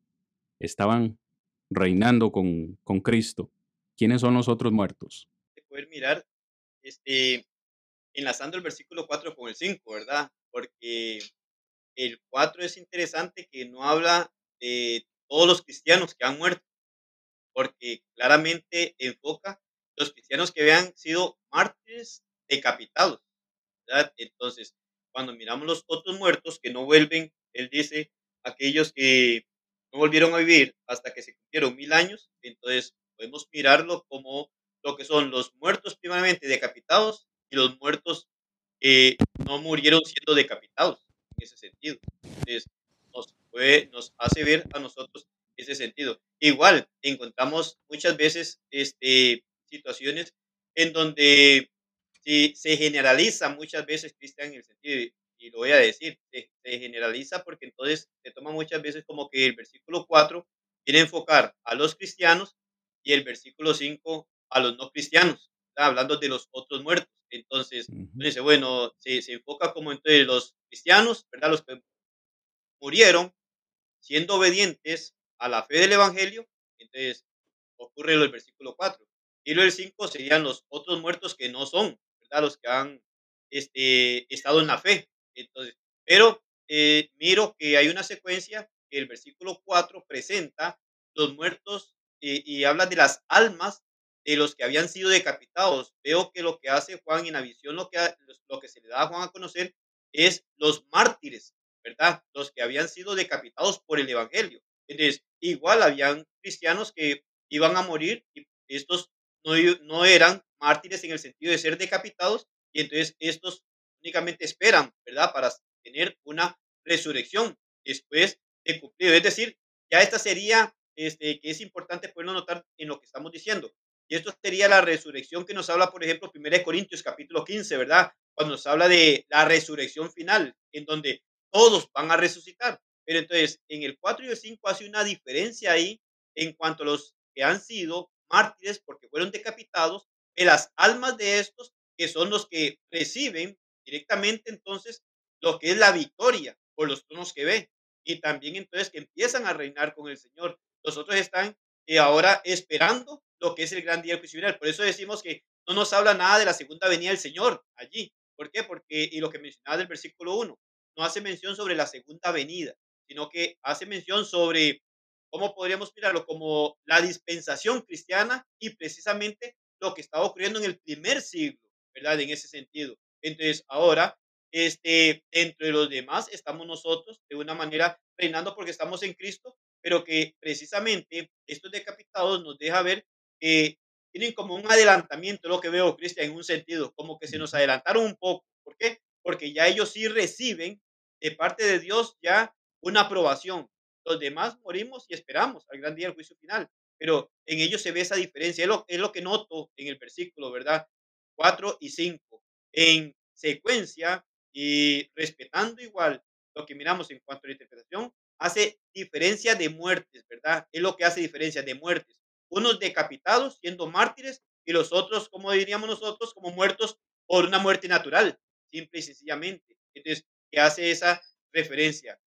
estaban reinando con, con Cristo. ¿Quiénes son los otros muertos? De poder mirar, este, enlazando el versículo 4 con el 5, ¿verdad? Porque el 4 es interesante que no habla de todos los cristianos que han muerto, porque claramente enfoca los cristianos que habían sido mártires decapitados. ¿verdad? Entonces, cuando miramos los otros muertos que no vuelven, él dice, aquellos que no volvieron a vivir hasta que se cumplieron mil años, entonces podemos mirarlo como lo que son los muertos primeramente decapitados y los muertos que no murieron siendo decapitados, en ese sentido. Entonces, nos, puede, nos hace ver a nosotros ese sentido. Igual, encontramos muchas veces este, situaciones en donde si se generaliza muchas veces, Cristian, en el sentido, y lo voy a decir, se, generaliza porque entonces se toma muchas veces como que el versículo 4 quiere enfocar a los cristianos y el versículo 5 a los no cristianos, está hablando de los otros muertos. Entonces, dice, bueno, se, se enfoca como entre los cristianos, ¿verdad? Los que murieron siendo obedientes a la fe del Evangelio, entonces ocurre lo del versículo 4. Y lo del 5 serían los otros muertos que no son, ¿verdad? Los que han este, estado en la fe. Entonces, pero eh, miro que hay una secuencia que el versículo 4 presenta los muertos eh, y habla de las almas de los que habían sido decapitados. Veo que lo que hace Juan en la visión, lo que, lo que se le da a Juan a conocer es los mártires, ¿verdad? Los que habían sido decapitados por el Evangelio. Entonces, igual habían cristianos que iban a morir y estos no, no eran mártires en el sentido de ser decapitados y entonces estos únicamente esperan, ¿verdad? Para tener una resurrección después de cumplido. Es decir, ya esta sería, este, que es importante poderlo notar en lo que estamos diciendo. Y esto sería la resurrección que nos habla, por ejemplo, 1 Corintios capítulo 15, ¿verdad? Cuando nos habla de la resurrección final, en donde todos van a resucitar. Pero entonces, en el 4 y el 5 hace una diferencia ahí en cuanto a los que han sido mártires porque fueron decapitados, de las almas de estos, que son los que reciben directamente entonces lo que es la victoria por los tronos que ve. Y también entonces que empiezan a reinar con el Señor. Los otros están eh, ahora esperando lo que es el gran día del juicio final. Por eso decimos que no nos habla nada de la segunda venida del Señor allí. ¿Por qué? Porque, y lo que mencionaba del versículo 1, no hace mención sobre la segunda venida, sino que hace mención sobre, ¿cómo podríamos mirarlo? Como la dispensación cristiana y precisamente lo que estaba ocurriendo en el primer siglo, ¿verdad? En ese sentido. Entonces, ahora, este, entre los demás estamos nosotros de una manera reinando porque estamos en Cristo, pero que precisamente estos decapitados nos deja ver que tienen como un adelantamiento, lo que veo, Cristian, en un sentido, como que se nos adelantaron un poco. ¿Por qué? Porque ya ellos sí reciben de parte de Dios ya una aprobación. Los demás morimos y esperamos al gran día del juicio final, pero en ellos se ve esa diferencia. Es lo, que noto en el versículo, ¿verdad? 4 y 5. En secuencia y respetando igual lo que miramos en cuanto a la interpretación, hace diferencia de muertes, ¿verdad? Es lo que hace diferencia de muertes. Unos decapitados siendo mártires y los otros, como diríamos nosotros, como muertos por una muerte natural, simple y sencillamente. Entonces, que hace esa referencia.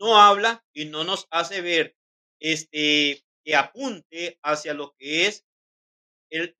No habla y no nos hace ver este que apunte hacia lo que es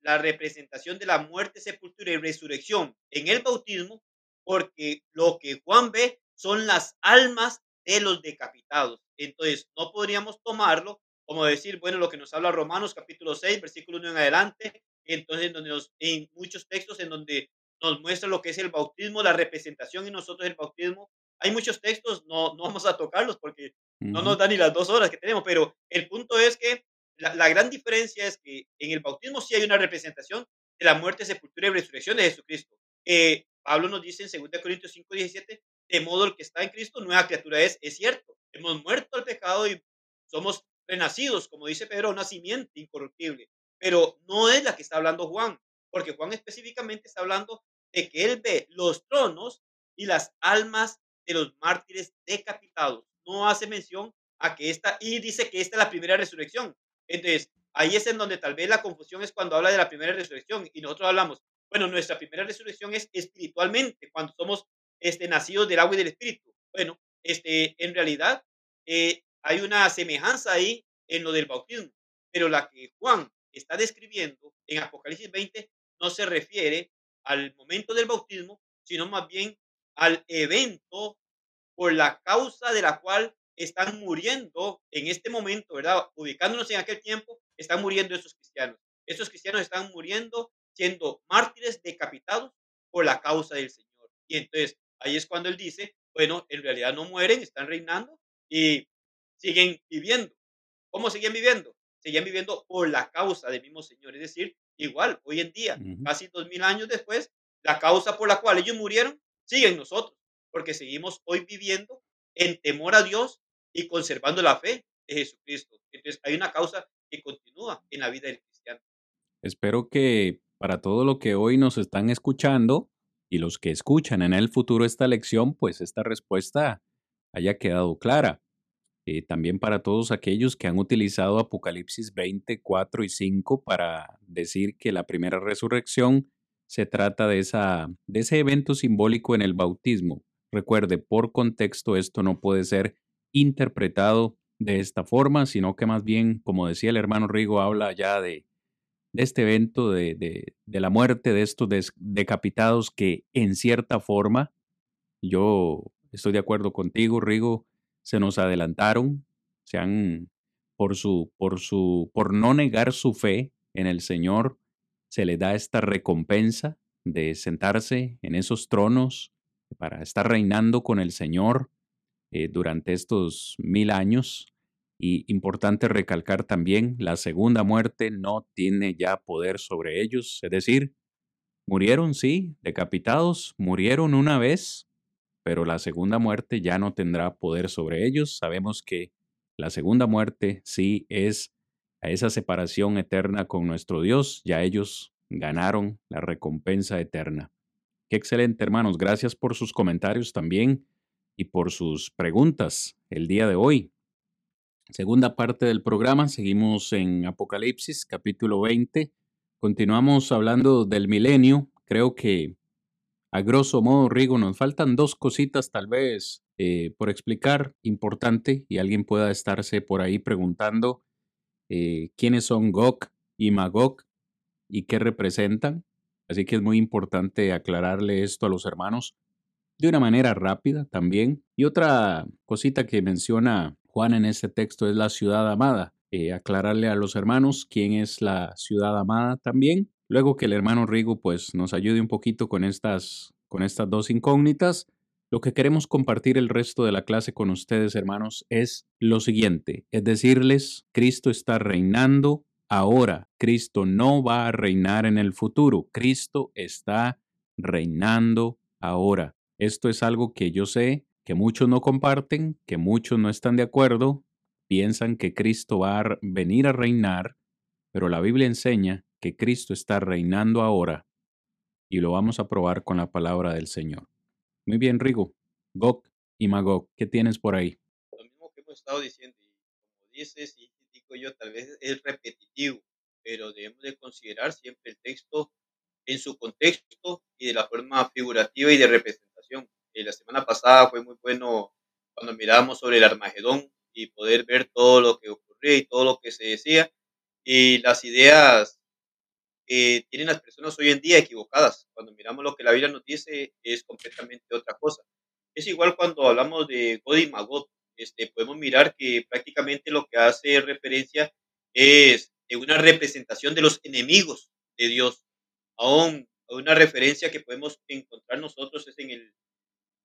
la representación de la muerte, sepultura y resurrección en el bautismo, porque lo que Juan ve son las almas de los decapitados. Entonces, no podríamos tomarlo como decir, bueno, lo que nos habla Romanos capítulo 6, versículo 1 en adelante, entonces donde nos, en muchos textos en donde nos muestra lo que es el bautismo, la representación en nosotros del bautismo. Hay muchos textos, no, no vamos a tocarlos porque no nos dan ni las dos horas que tenemos, pero el punto es que la, gran diferencia es que en el bautismo sí hay una representación de la muerte, sepultura y resurrección de Jesucristo. Eh, Pablo nos dice en 2 Corintios 5, 17, de modo el que está en Cristo, nueva criatura es. Es cierto, hemos muerto al pecado y somos renacidos, como dice Pedro, un nacimiento incorruptible. Pero no es la que está hablando Juan, porque Juan específicamente está hablando de que él ve los tronos y las almas de los mártires decapitados. No hace mención a que esta, y dice que esta es la primera resurrección. Entonces, ahí es en donde tal vez la confusión es cuando habla de la primera resurrección y nosotros hablamos, bueno, nuestra primera resurrección es espiritualmente, cuando somos este, nacidos del agua y del espíritu. Bueno, este, en realidad eh, hay una semejanza ahí en lo del bautismo, pero la que Juan está describiendo en Apocalipsis 20 no se refiere al momento del bautismo, sino más bien al evento por la causa de la cual están muriendo en este momento, ¿verdad? Ubicándonos en aquel tiempo, están muriendo esos cristianos. Esos cristianos están muriendo siendo mártires decapitados por la causa del Señor. Y entonces ahí es cuando él dice, bueno, en realidad no mueren, están reinando y siguen viviendo. ¿Cómo siguen viviendo? Siguen viviendo por la causa del mismo Señor. Es decir, igual, hoy en día, casi dos mil años después, la causa por la cual ellos murieron sigue en nosotros, porque seguimos hoy viviendo en temor a Dios y conservando la fe de Jesucristo. Entonces, hay una causa que continúa en la vida del cristiano. Espero que para todo lo que hoy nos están escuchando y los que escuchan en el futuro esta lección, pues esta respuesta haya quedado clara. Eh, también para todos aquellos que han utilizado Apocalipsis 20, 4 y 5 para decir que la primera resurrección se trata de, ese evento simbólico en el bautismo. Recuerde, por contexto esto no puede ser interpretado de esta forma, sino que más bien, como decía el hermano Rigo, habla ya de, este evento de, la muerte de estos decapitados que en cierta forma, yo estoy de acuerdo contigo, Rigo, se nos adelantaron, se han, por su, por su, por no negar su fe en el Señor, se le da esta recompensa de sentarse en esos tronos para estar reinando con el Señor eh, durante estos mil años. Y importante recalcar también, la segunda muerte no tiene ya poder sobre ellos, es decir, murieron, sí, decapitados, murieron una vez, pero la segunda muerte ya no tendrá poder sobre ellos. Sabemos que la segunda muerte sí es a esa separación eterna con nuestro Dios, ya ellos ganaron la recompensa eterna. Qué excelente, hermanos. Gracias por sus comentarios también y por sus preguntas el día de hoy. Segunda parte del programa, seguimos en Apocalipsis, capítulo 20. Continuamos hablando del milenio. Creo que a grosso modo, Rigo, nos faltan dos cositas tal vez eh, por explicar, importante, y alguien pueda estarse por ahí preguntando eh, quiénes son Gog y Magog y qué representan. Así que es muy importante aclararle esto a los hermanos de una manera rápida también. Y otra cosita que menciona Juan en este texto es la ciudad amada. Eh, aclararle a los hermanos quién es la ciudad amada también Luego que el hermano Rigo pues nos ayude un poquito con estas, con estas dos incógnitas, lo que queremos compartir el resto de la clase con ustedes, hermanos, es lo siguiente, es decirles, Cristo está reinando ahora, Cristo no va a reinar en el futuro, Cristo está reinando ahora. Esto es algo que yo sé que muchos no comparten, que muchos no están de acuerdo, piensan que Cristo va a venir a reinar, pero la Biblia enseña que Cristo está reinando ahora y lo vamos a probar con la palabra del Señor. Muy bien, Rigo. Gog y Magog, ¿qué tienes por ahí? Lo mismo que hemos estado diciendo, y como dices, y digo yo, tal vez es repetitivo, pero debemos de considerar siempre el texto en su contexto y de la forma figurativa y de representación. Eh, la semana pasada fue muy bueno cuando miramos sobre el Armagedón y poder ver todo lo que ocurría y todo lo que se decía y las ideas tienen las personas hoy en día equivocadas. Cuando miramos lo que la Biblia nos dice, es completamente otra cosa. Es igual cuando hablamos de God y Magot, este, podemos mirar que prácticamente lo que hace referencia es una representación de los enemigos de Dios. Aún una referencia que podemos encontrar nosotros es en el,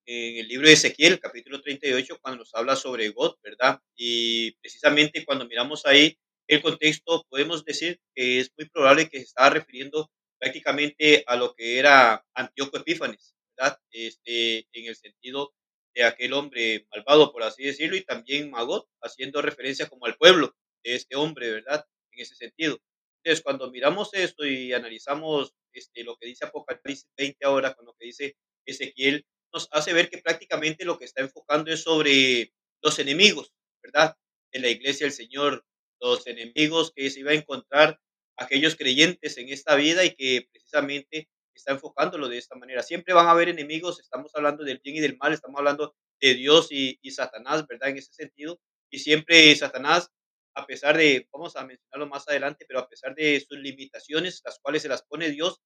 en el libro de Ezequiel, capítulo 38, cuando nos habla sobre God, ¿verdad? Y precisamente cuando miramos ahí, el contexto, podemos decir que es muy probable que se estaba refiriendo prácticamente a lo que era Antíoco Epífanes, ¿verdad? Este, en el sentido de aquel hombre malvado, por así decirlo, y también Magot, haciendo referencia como al pueblo de este hombre, ¿verdad? En ese sentido. Entonces, cuando miramos esto y analizamos este, lo que dice Apocalipsis 20 ahora con lo que dice Ezequiel, nos hace ver que prácticamente lo que está enfocando es sobre los enemigos, ¿verdad? De la iglesia del Señor, los enemigos que se iba a encontrar aquellos creyentes en esta vida y que precisamente está enfocándolo de esta manera. Siempre van a haber enemigos, estamos hablando del bien y del mal, estamos hablando de Dios y, Satanás, ¿verdad? En ese sentido. Y siempre Satanás, a pesar de, vamos a mencionarlo más adelante, pero a pesar de sus limitaciones, las cuales se las pone Dios,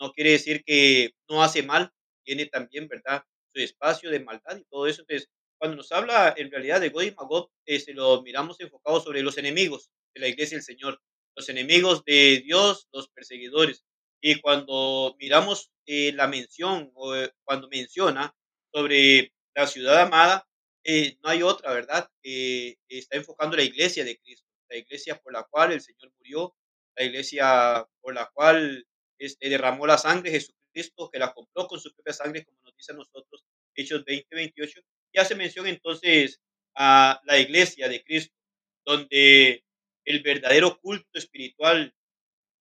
no quiere decir que no hace mal, tiene también, ¿verdad? Su espacio de maldad y todo eso. Entonces, cuando nos habla en realidad de God y Magog, eh, se lo miramos enfocado sobre los enemigos de la iglesia del Señor, los enemigos de Dios, los perseguidores. Y cuando miramos eh, la mención o eh, cuando menciona sobre la ciudad amada, eh, no hay otra, ¿verdad? que está enfocando la iglesia de Cristo, la iglesia por la cual el Señor murió, la iglesia por la cual este, derramó la sangre Jesucristo, que la compró con su propia sangre, como nos dice a nosotros Hechos 20, 28. Y hace mención entonces a la iglesia de Cristo, donde el verdadero culto espiritual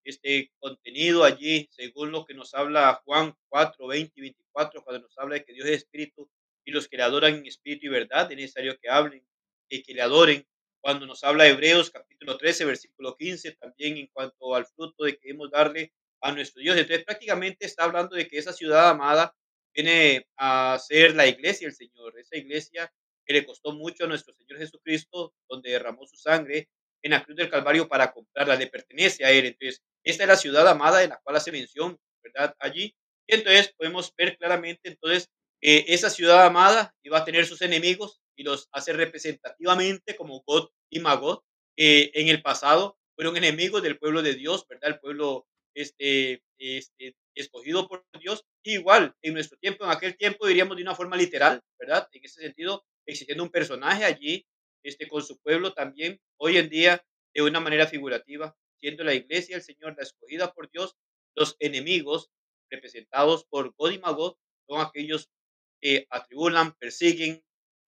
este contenido allí, según lo que nos habla Juan 4, 20 y 24, cuando nos habla de que Dios es espíritu y los que le adoran en espíritu y verdad, es necesario que hablen, y que le adoren. Cuando nos habla Hebreos capítulo 13, versículo 15, también en cuanto al fruto de que debemos darle a nuestro Dios. Entonces prácticamente está hablando de que esa ciudad amada viene a ser la iglesia del Señor, esa iglesia que le costó mucho a nuestro Señor Jesucristo, donde derramó su sangre en la cruz del Calvario para comprarla, le pertenece a Él. Entonces, esta es la ciudad amada en la cual hace mención, ¿verdad? Allí. Entonces podemos ver claramente, entonces, que esa ciudad amada iba a tener sus enemigos y los hace representativamente como God y Magod. Eh, en el pasado fueron enemigos del pueblo de Dios, ¿verdad? El pueblo este, este, escogido por Dios. Igual, en nuestro tiempo, en aquel tiempo, diríamos de una forma literal, ¿verdad? En ese sentido, existiendo un personaje allí, este, con su pueblo también, hoy en día, de una manera figurativa, siendo la iglesia el Señor la escogida por Dios, los enemigos representados por God y Magod son aquellos que atribulan, persiguen,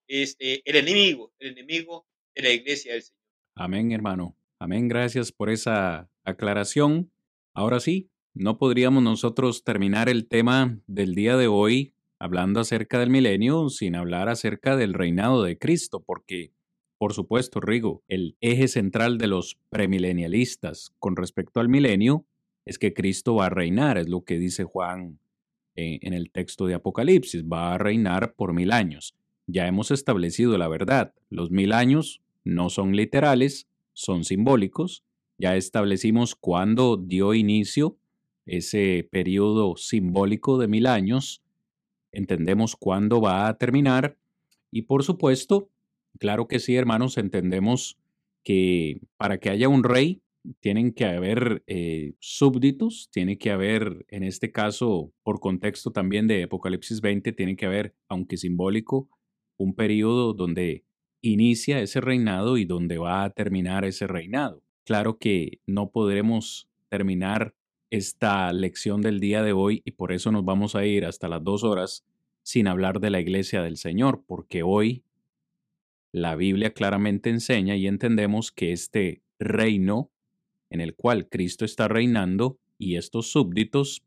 este, el enemigo, el enemigo de la iglesia del Señor. Amén, hermano. Amén. Gracias por esa aclaración. Ahora sí, no podríamos nosotros terminar el tema del día de hoy hablando acerca del milenio sin hablar acerca del reinado de Cristo, porque, por supuesto, Rigo, el eje central de los premilenialistas con respecto al milenio es que Cristo va a reinar, es lo que dice Juan eh, en el texto de Apocalipsis, va a reinar por mil años. Ya hemos establecido la verdad, los mil años no son literales, son simbólicos, ya establecimos cuándo dio inicio ese periodo simbólico de mil años, entendemos cuándo va a terminar y por supuesto, claro que sí, hermanos, entendemos que para que haya un rey tienen que haber eh, súbditos, tiene que haber, en este caso, por contexto también de Apocalipsis 20, tiene que haber, aunque simbólico, un periodo donde inicia ese reinado y donde va a terminar ese reinado. Claro que no podremos terminar esta lección del día de hoy y por eso nos vamos a ir hasta las dos horas sin hablar de la iglesia del Señor, porque hoy la Biblia claramente enseña y entendemos que este reino en el cual Cristo está reinando y estos súbditos,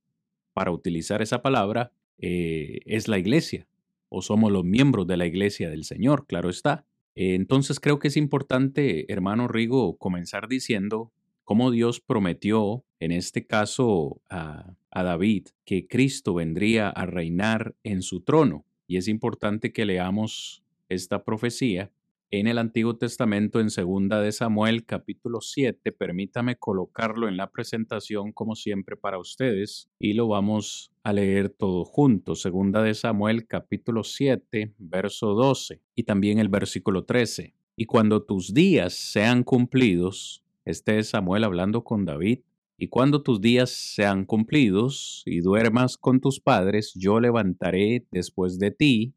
para utilizar esa palabra, eh, es la iglesia o somos los miembros de la iglesia del Señor, claro está. Eh, entonces creo que es importante, hermano Rigo, comenzar diciendo cómo Dios prometió, en este caso a, a David, que Cristo vendría a reinar en su trono. Y es importante que leamos esta profecía en el Antiguo Testamento en Segunda de Samuel capítulo 7. Permítame colocarlo en la presentación como siempre para ustedes y lo vamos a leer todo junto. Segunda de Samuel capítulo 7 verso 12 y también el versículo 13. Y cuando tus días sean cumplidos, este es Samuel hablando con David, y cuando tus días sean cumplidos y duermas con tus padres, yo levantaré después de ti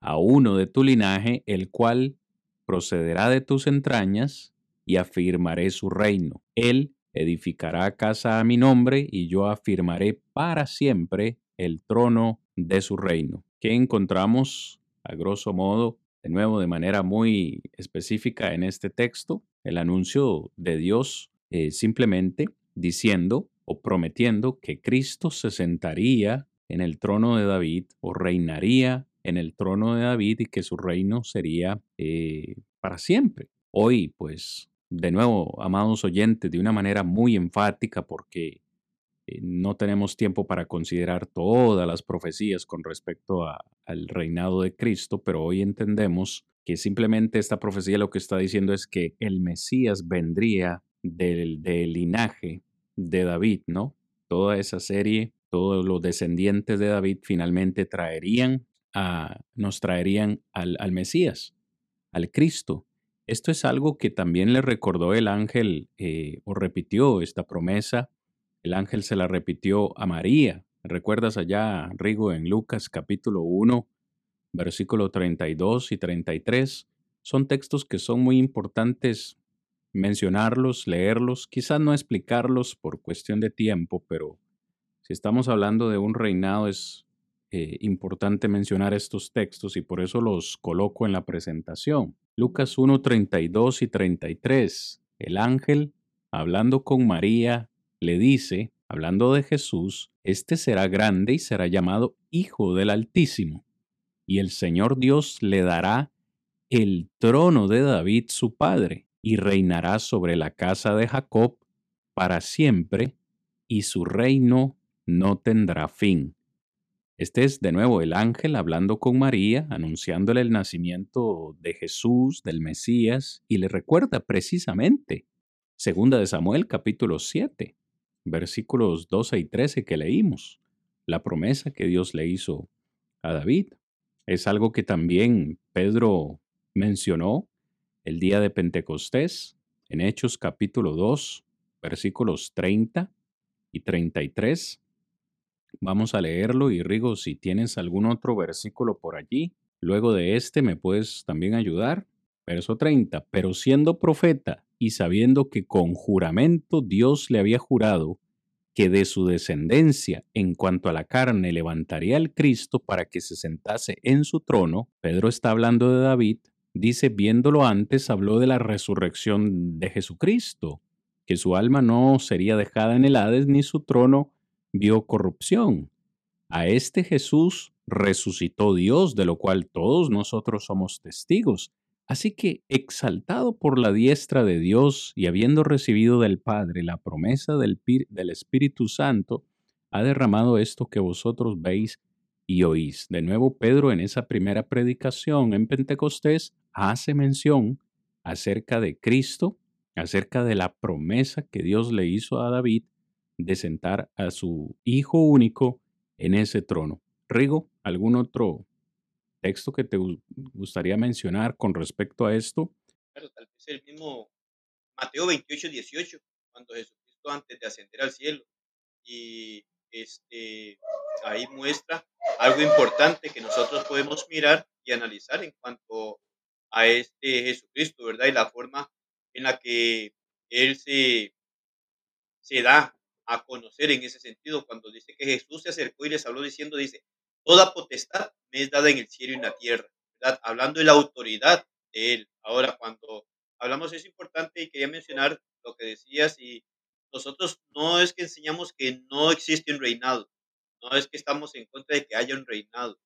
a uno de tu linaje, el cual procederá de tus entrañas y afirmaré su reino. Él edificará casa a mi nombre y yo afirmaré para siempre el trono de su reino. ¿Qué encontramos a grosso modo, de nuevo, de manera muy específica en este texto? El anuncio de Dios eh, simplemente diciendo o prometiendo que Cristo se sentaría en el trono de David o reinaría en el trono de David y que su reino sería eh, para siempre. Hoy, pues, de nuevo, amados oyentes, de una manera muy enfática, porque eh, no tenemos tiempo para considerar todas las profecías con respecto al reinado de Cristo, pero hoy entendemos que simplemente esta profecía lo que está diciendo es que el Mesías vendría del, del linaje de David, ¿no? Toda esa serie, todos los descendientes de David finalmente traerían nos traerían al, Mesías, al Cristo. Esto es algo que también le recordó el ángel eh, o repitió esta promesa. El ángel se la repitió a María. ¿Recuerdas allá, Rigo, en Lucas capítulo 1, versículo 32 y 33, son textos que son muy importantes mencionarlos, leerlos, quizás no explicarlos por cuestión de tiempo, pero si estamos hablando de un reinado es eh, importante mencionar estos textos y por eso los coloco en la presentación. Lucas 1, 32 y 33. El ángel, hablando con María, le dice, hablando de Jesús, Este será grande y será llamado Hijo del Altísimo, y el Señor Dios le dará el trono de David su padre, y reinará sobre la casa de Jacob para siempre, y su reino no tendrá fin. Este es de nuevo el ángel hablando con María, anunciándole el nacimiento de Jesús, del Mesías, y le recuerda precisamente, segunda de Samuel capítulo 7, versículos 12 y 13 que leímos, la promesa que Dios le hizo a David. Es algo que también Pedro mencionó el día de Pentecostés en Hechos capítulo 2, versículos 30 y 33 Vamos a leerlo y Rigo, si tienes algún otro versículo por allí, luego de este me puedes también ayudar. Verso 30, pero siendo profeta y sabiendo que con juramento Dios le había jurado que de su descendencia en cuanto a la carne levantaría al Cristo para que se sentase en su trono, Pedro está hablando de David, dice, viéndolo antes, habló de la resurrección de Jesucristo, que su alma no sería dejada en el Hades ni su trono vio corrupción. A este Jesús resucitó Dios, de lo cual todos nosotros somos testigos. Así que, exaltado por la diestra de Dios y habiendo recibido del Padre la promesa del, del, Espíritu Santo, ha derramado esto que vosotros veis y oís. De nuevo, Pedro en esa primera predicación en Pentecostés hace mención acerca de Cristo, acerca de la promesa que Dios le hizo a David de sentar a su hijo único en ese trono. Rigo, ¿algún otro texto que te gustaría mencionar con respecto a esto? Claro, tal vez el mismo Mateo 28, 18, cuando Jesucristo antes de ascender al cielo y este, ahí muestra algo importante que nosotros podemos mirar y analizar en cuanto a este Jesucristo, ¿verdad? Y la forma en la que Él se, se da a conocer en ese sentido, cuando dice que Jesús se acercó y les habló diciendo, dice, toda potestad me es dada en el cielo y en la tierra, ¿verdad? Hablando de la autoridad de Él. Ahora, cuando hablamos es importante y quería mencionar lo que decías y nosotros no es que enseñamos que no existe un reinado, no es que estamos en contra de que haya un reinado.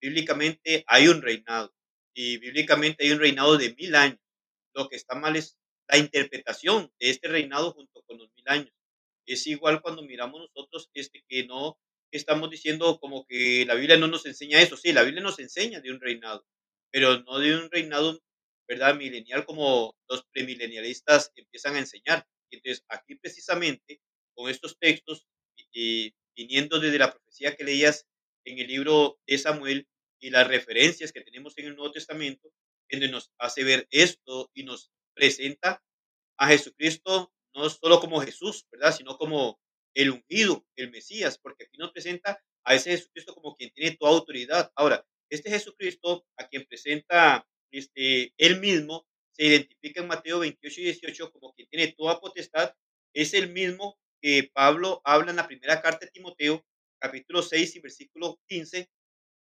Bíblicamente hay un reinado y bíblicamente hay un reinado de mil años. Lo que está mal es la interpretación de este reinado junto con los mil años. Es igual cuando miramos nosotros este, que no estamos diciendo como que la Biblia no nos enseña eso. Sí, la Biblia nos enseña de un reinado, pero no de un reinado, ¿verdad? Milenial como los premilenialistas empiezan a enseñar. Entonces, aquí precisamente, con estos textos, y, viniendo desde la profecía que leías en el libro de Samuel y las referencias que tenemos en el Nuevo Testamento, donde nos hace ver esto y nos presenta a Jesucristo no solo como Jesús, ¿verdad? Sino como el ungido, el Mesías, porque aquí nos presenta a ese Jesucristo como quien tiene toda autoridad. Ahora, este Jesucristo a quien presenta este, él mismo, se identifica en Mateo 28 y 18 como quien tiene toda potestad, es el mismo que Pablo habla en la primera carta de Timoteo, capítulo 6 y versículo 15,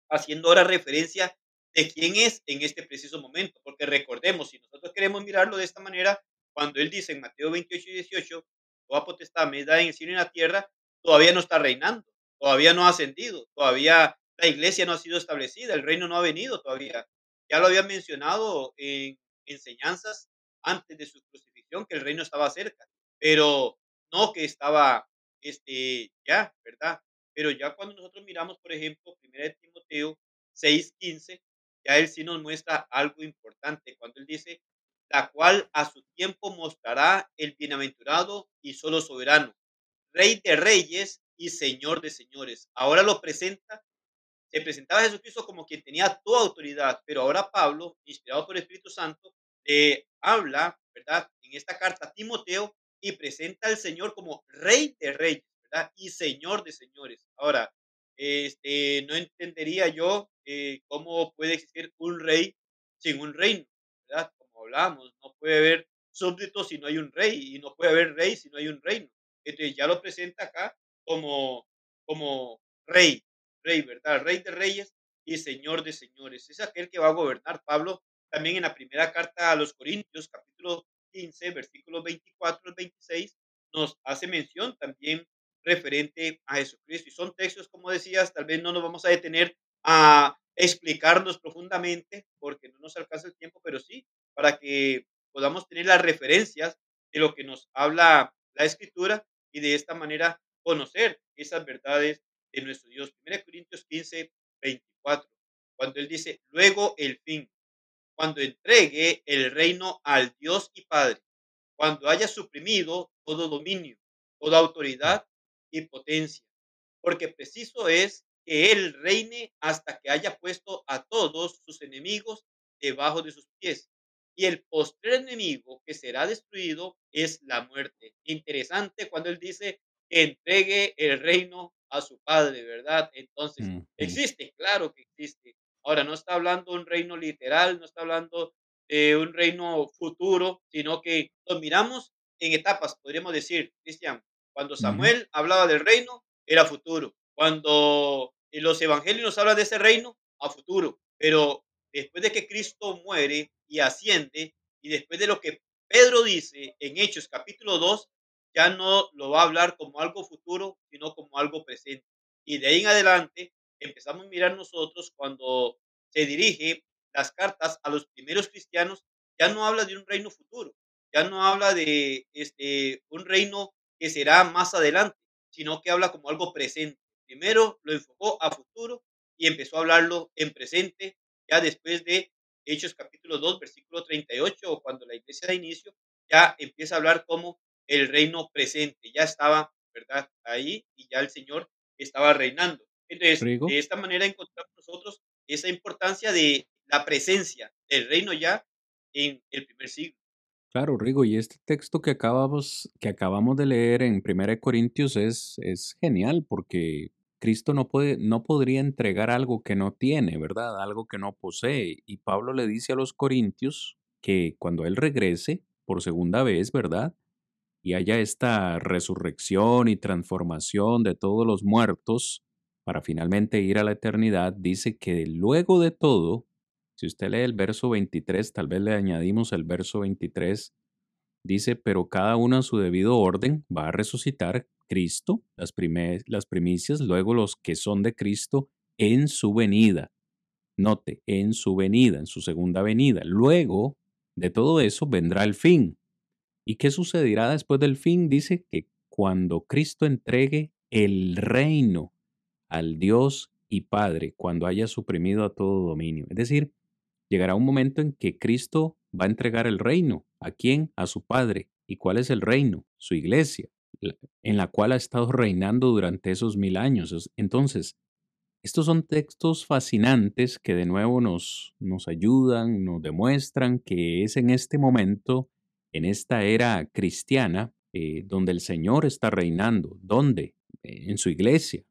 haciendo ahora referencia de quién es en este preciso momento, porque recordemos, si nosotros queremos mirarlo de esta manera, cuando él dice en Mateo 28 y 18, toda potestad me da en el cielo y en la tierra, todavía no está reinando, todavía no ha ascendido, todavía la iglesia no ha sido establecida, el reino no ha venido todavía. Ya lo había mencionado en enseñanzas antes de su crucifixión, que el reino estaba cerca, pero no que estaba este, ya, ¿verdad? Pero ya cuando nosotros miramos, por ejemplo, 1 Timoteo 6:15, ya él sí nos muestra algo importante cuando él dice, la cual a su tiempo mostrará el bienaventurado y solo soberano, rey de reyes y señor de señores. Ahora lo presenta, se presentaba a Jesucristo como quien tenía toda autoridad, pero ahora Pablo, inspirado por el Espíritu Santo, le habla, ¿verdad? En esta carta a Timoteo y presenta al Señor como rey de reyes, ¿verdad? Y señor de señores. Ahora, este, no entendería yo eh, cómo puede existir un rey sin un reino, ¿verdad? Hablamos, no puede haber súbditos si no hay un rey y no puede haber rey si no hay un reino. Entonces ya lo presenta acá como, como rey, rey, ¿verdad? Rey de reyes y señor de señores. Es aquel que va a gobernar. Pablo también en la primera carta a los Corintios, capítulo 15, versículos 24 al 26, nos hace mención también referente a Jesucristo. Y son textos, como decías, tal vez no nos vamos a detener a explicarnos profundamente porque no nos alcanza el tiempo, pero sí para que podamos tener las referencias de lo que nos habla la escritura y de esta manera conocer esas verdades de nuestro Dios. 1 Corintios 15, 24, cuando él dice, luego el fin, cuando entregue el reino al Dios y Padre, cuando haya suprimido todo dominio, toda autoridad y potencia, porque preciso es que Él reine hasta que haya puesto a todos sus enemigos debajo de sus pies. Y el postrer enemigo que será destruido es la muerte. Interesante cuando Él dice que entregue el reino a su Padre, ¿verdad? Entonces, existe, claro que existe. Ahora, no está hablando de un reino literal, no está hablando de un reino futuro, sino que lo miramos en etapas, podríamos decir, Cristian. Cuando Samuel hablaba del reino, era futuro. Cuando los evangelios nos hablan de ese reino, a futuro. Pero después de que Cristo muere y asciende, y después de lo que Pedro dice en Hechos capítulo 2, ya no lo va a hablar como algo futuro, sino como algo presente. Y de ahí en adelante empezamos a mirar nosotros cuando se dirige las cartas a los primeros cristianos, ya no habla de un reino futuro, ya no habla de este, un reino que será más adelante, sino que habla como algo presente. Primero lo enfocó a futuro y empezó a hablarlo en presente, ya después de Hechos capítulo 2, versículo 38, o cuando la iglesia da inicio, ya empieza a hablar como el reino presente, ya estaba, ¿verdad? Ahí y ya el Señor estaba reinando. Entonces, de esta manera encontramos nosotros esa importancia de la presencia del reino ya en el primer siglo. Claro, Rigo, y este texto que acabamos, que acabamos de leer en 1 Corintios es, es genial porque Cristo no, puede, no podría entregar algo que no tiene, ¿verdad? Algo que no posee. Y Pablo le dice a los corintios que cuando Él regrese por segunda vez, ¿verdad? Y haya esta resurrección y transformación de todos los muertos para finalmente ir a la eternidad, dice que luego de todo, si usted lee el verso 23, tal vez le añadimos el verso 23, dice, pero cada uno a su debido orden va a resucitar Cristo, las, las primicias, luego los que son de Cristo en su venida. Note, en su venida, en su segunda venida. Luego de todo eso vendrá el fin. ¿Y qué sucederá después del fin? Dice que cuando Cristo entregue el reino al Dios y Padre, cuando haya suprimido a todo dominio. Es decir, Llegará un momento en que Cristo va a entregar el reino. ¿A quién? A su Padre. ¿Y cuál es el reino? Su iglesia, en la cual ha estado reinando durante esos mil años. Entonces, estos son textos fascinantes que de nuevo nos, nos ayudan, nos demuestran que es en este momento, en esta era cristiana, eh, donde el Señor está reinando. ¿Dónde? En su iglesia,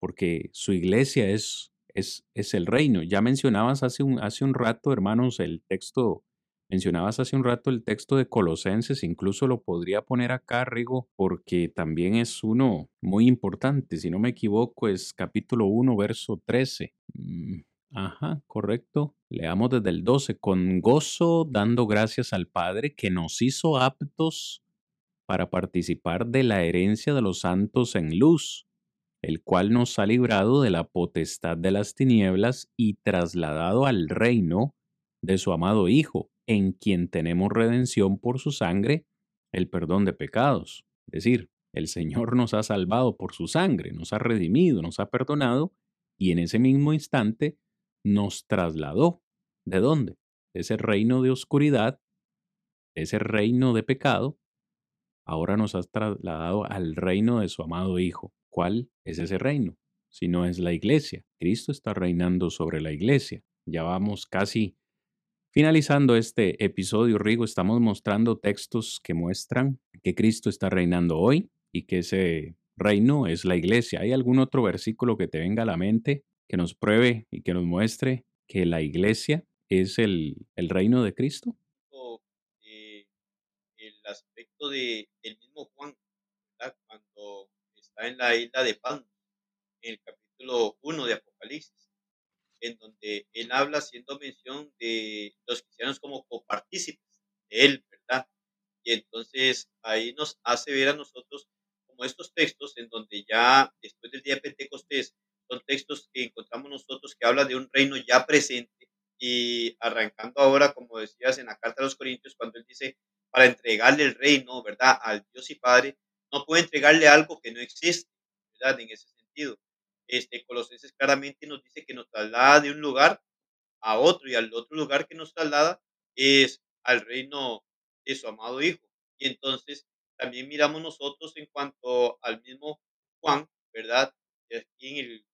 porque su iglesia es es, el reino. Ya mencionabas hace un, hace un rato, hermanos, el texto, mencionabas hace un rato el texto de Colosenses, incluso lo podría poner acá, Rigo, porque también es uno muy importante, si no me equivoco, es capítulo 1, verso 13. Mm, ajá, correcto. Leamos desde el 12. Con gozo dando gracias al Padre que nos hizo aptos para participar de la herencia de los santos en luz el cual nos ha librado de la potestad de las tinieblas y trasladado al reino de su amado Hijo, en quien tenemos redención por su sangre, el perdón de pecados. Es decir, el Señor nos ha salvado por su sangre, nos ha redimido, nos ha perdonado, y en ese mismo instante nos trasladó. ¿De dónde? De ese reino de oscuridad, ese reino de pecado, ahora nos ha trasladado al reino de su amado Hijo. ¿Cuál es ese reino? Si no es la iglesia. Cristo está reinando sobre la iglesia. Ya vamos casi finalizando este episodio, Rigo. Estamos mostrando textos que muestran que Cristo está reinando hoy y que ese reino es la iglesia. ¿Hay algún otro versículo que te venga a la mente que nos pruebe y que nos muestre que la iglesia es el, reino de Cristo? Eh, el aspecto de mismo Juan, cuando está en la isla de Pan, en el capítulo 1 de Apocalipsis, en donde él habla haciendo mención de los cristianos como copartícipes de él, ¿verdad? Y entonces ahí nos hace ver a nosotros como estos textos en donde ya después del día de Pentecostés son textos que encontramos nosotros que hablan de un reino ya presente y arrancando ahora, como decías en la carta a los Corintios, cuando él dice, para entregarle el reino, ¿verdad? Al Dios y Padre, no puede entregarle algo que no existe, ¿verdad? En ese sentido. Este, Colosenses claramente nos dice que nos traslada de un lugar a otro y al otro lugar que nos traslada es al reino de su amado Hijo. Y entonces también miramos nosotros en cuanto al mismo Juan, ¿verdad? Aquí en el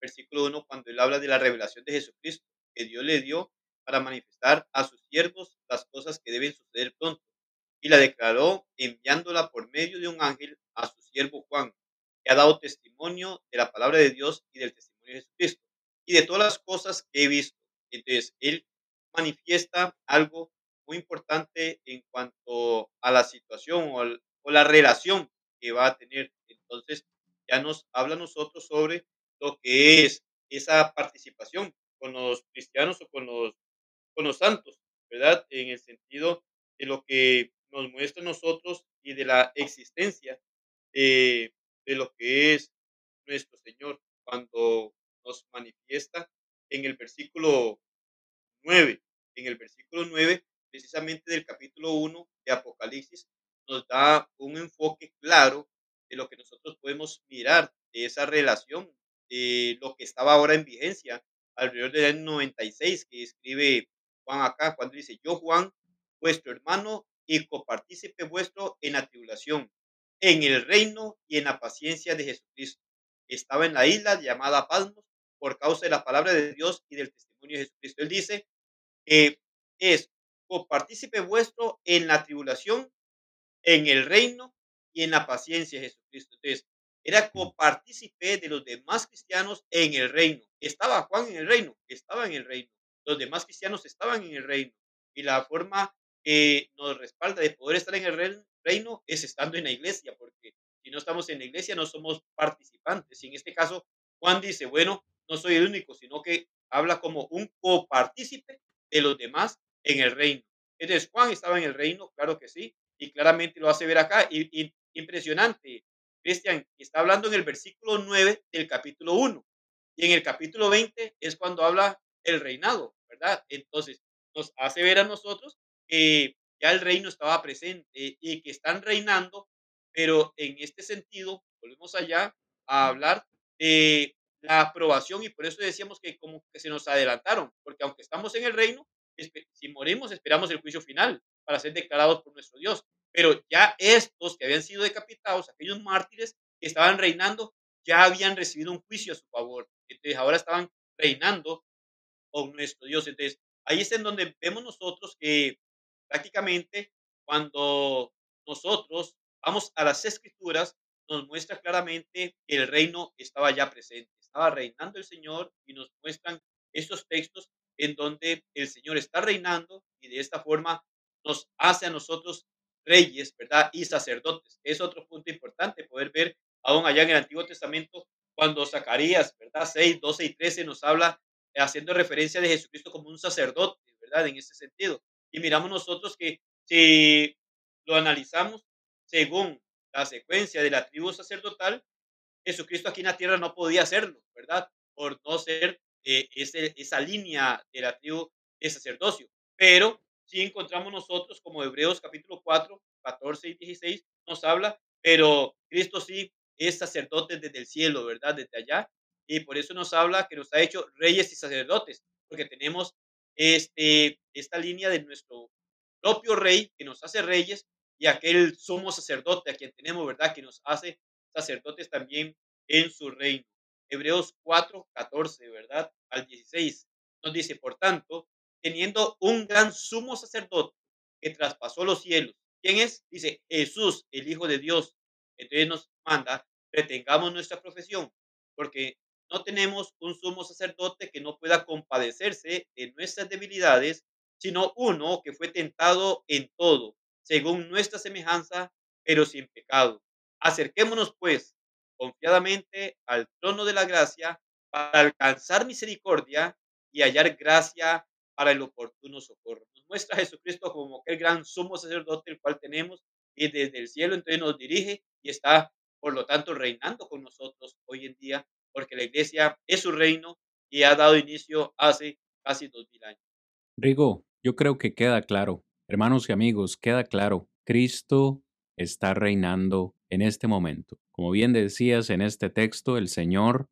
versículo 1, cuando él habla de la revelación de Jesucristo, que Dios le dio para manifestar a sus siervos las cosas que deben suceder pronto. Y la declaró enviándola por medio de un ángel a su siervo Juan, que ha dado testimonio de la palabra de Dios y del testimonio de Jesucristo y de todas las cosas que he visto. Entonces, él manifiesta algo muy importante en cuanto a la situación o, la relación que va a tener. Entonces, ya nos habla nosotros sobre lo que es esa participación con los cristianos o con los, santos, ¿verdad? En el sentido de lo que nos muestra nosotros y de la existencia de, de lo que es nuestro Señor cuando nos manifiesta en el versículo 9. En el versículo 9, precisamente del capítulo 1 de Apocalipsis, nos da un enfoque claro de lo que nosotros podemos mirar de esa relación, de lo que estaba ahora en vigencia alrededor del año 96 que escribe Juan acá, cuando dice, yo Juan, vuestro hermano y copartícipe vuestro en la tribulación, en el reino y en la paciencia de Jesucristo. Estaba en la isla llamada Palmos por causa de la palabra de Dios y del testimonio de Jesucristo. Él dice que es copartícipe vuestro en la tribulación, en el reino y en la paciencia de Jesucristo. Entonces, era copartícipe de los demás cristianos en el reino. Estaba Juan en el reino, estaba en el reino. Los demás cristianos estaban en el reino. Y la forma que nos respalda de poder estar en el reino es estando en la iglesia, porque si no estamos en la iglesia no somos participantes. Y en este caso, Juan dice, bueno, no soy el único, sino que habla como un copartícipe de los demás en el reino. Entonces, Juan estaba en el reino, claro que sí, y claramente lo hace ver acá. Y, impresionante, Cristian, está hablando en el versículo 9 del capítulo 1. Y en el capítulo 20 es cuando habla el reinado, ¿verdad? Entonces, nos hace ver a nosotros que ya el reino estaba presente y que están reinando, pero en este sentido, volvemos allá a hablar de la aprobación y por eso decíamos que como que se nos adelantaron, porque aunque estamos en el reino, si morimos esperamos el juicio final para ser declarados por nuestro Dios. Pero ya estos que habían sido decapitados, aquellos mártires que estaban reinando, ya habían recibido un juicio a su favor. Entonces ahora estaban reinando con nuestro Dios. Entonces ahí es en donde vemos nosotros que prácticamente cuando nosotros vamos a las escrituras, nos muestra claramente que el reino estaba ya presente, estaba reinando el Señor y nos muestran estos textos en donde el Señor está reinando y de esta forma nos hace a nosotros reyes, ¿verdad? Y sacerdotes. Es otro punto importante poder ver aún allá en el Antiguo Testamento cuando Zacarías, ¿verdad? 6, 12 y 13 nos habla haciendo referencia de Jesucristo como un sacerdote, ¿verdad? En ese sentido. Y miramos nosotros que si lo analizamos según la secuencia de la tribu sacerdotal, Jesucristo aquí en la tierra no podía hacerlo, ¿verdad? Por no ser eh, ese, esa línea de la tribu de sacerdocio. Pero si encontramos nosotros como Hebreos capítulo 4, 14 y 16 nos habla, pero Cristo sí es sacerdote desde el cielo, ¿verdad? Desde allá. Y por eso nos habla que nos ha hecho reyes y sacerdotes, porque tenemos este, esta línea de nuestro propio rey que nos hace reyes y aquel sumo sacerdote a quien tenemos, ¿verdad? Que nos hace sacerdotes también en su reino. Hebreos 4, 14, ¿verdad? Al 16 nos dice, por tanto, teniendo un gran sumo sacerdote que traspasó los cielos. ¿Quién es? Dice Jesús, el Hijo de Dios. Entonces nos manda retengamos nuestra profesión, porque no tenemos un sumo sacerdote que no pueda compadecerse de nuestras debilidades, sino uno que fue tentado en todo, según nuestra semejanza, pero sin pecado. Acerquémonos, pues, confiadamente al trono de la gracia para alcanzar misericordia y hallar gracia para el oportuno socorro. Nos muestra a Jesucristo como el gran sumo sacerdote, el cual tenemos, y desde el cielo entonces nos dirige y está, por lo tanto, reinando con nosotros hoy en día, porque la iglesia es su reino y ha dado inicio hace casi dos mil años. Rigo, yo creo que queda claro, hermanos y amigos, queda claro, Cristo está reinando en este momento. Como bien decías en este texto, el Señor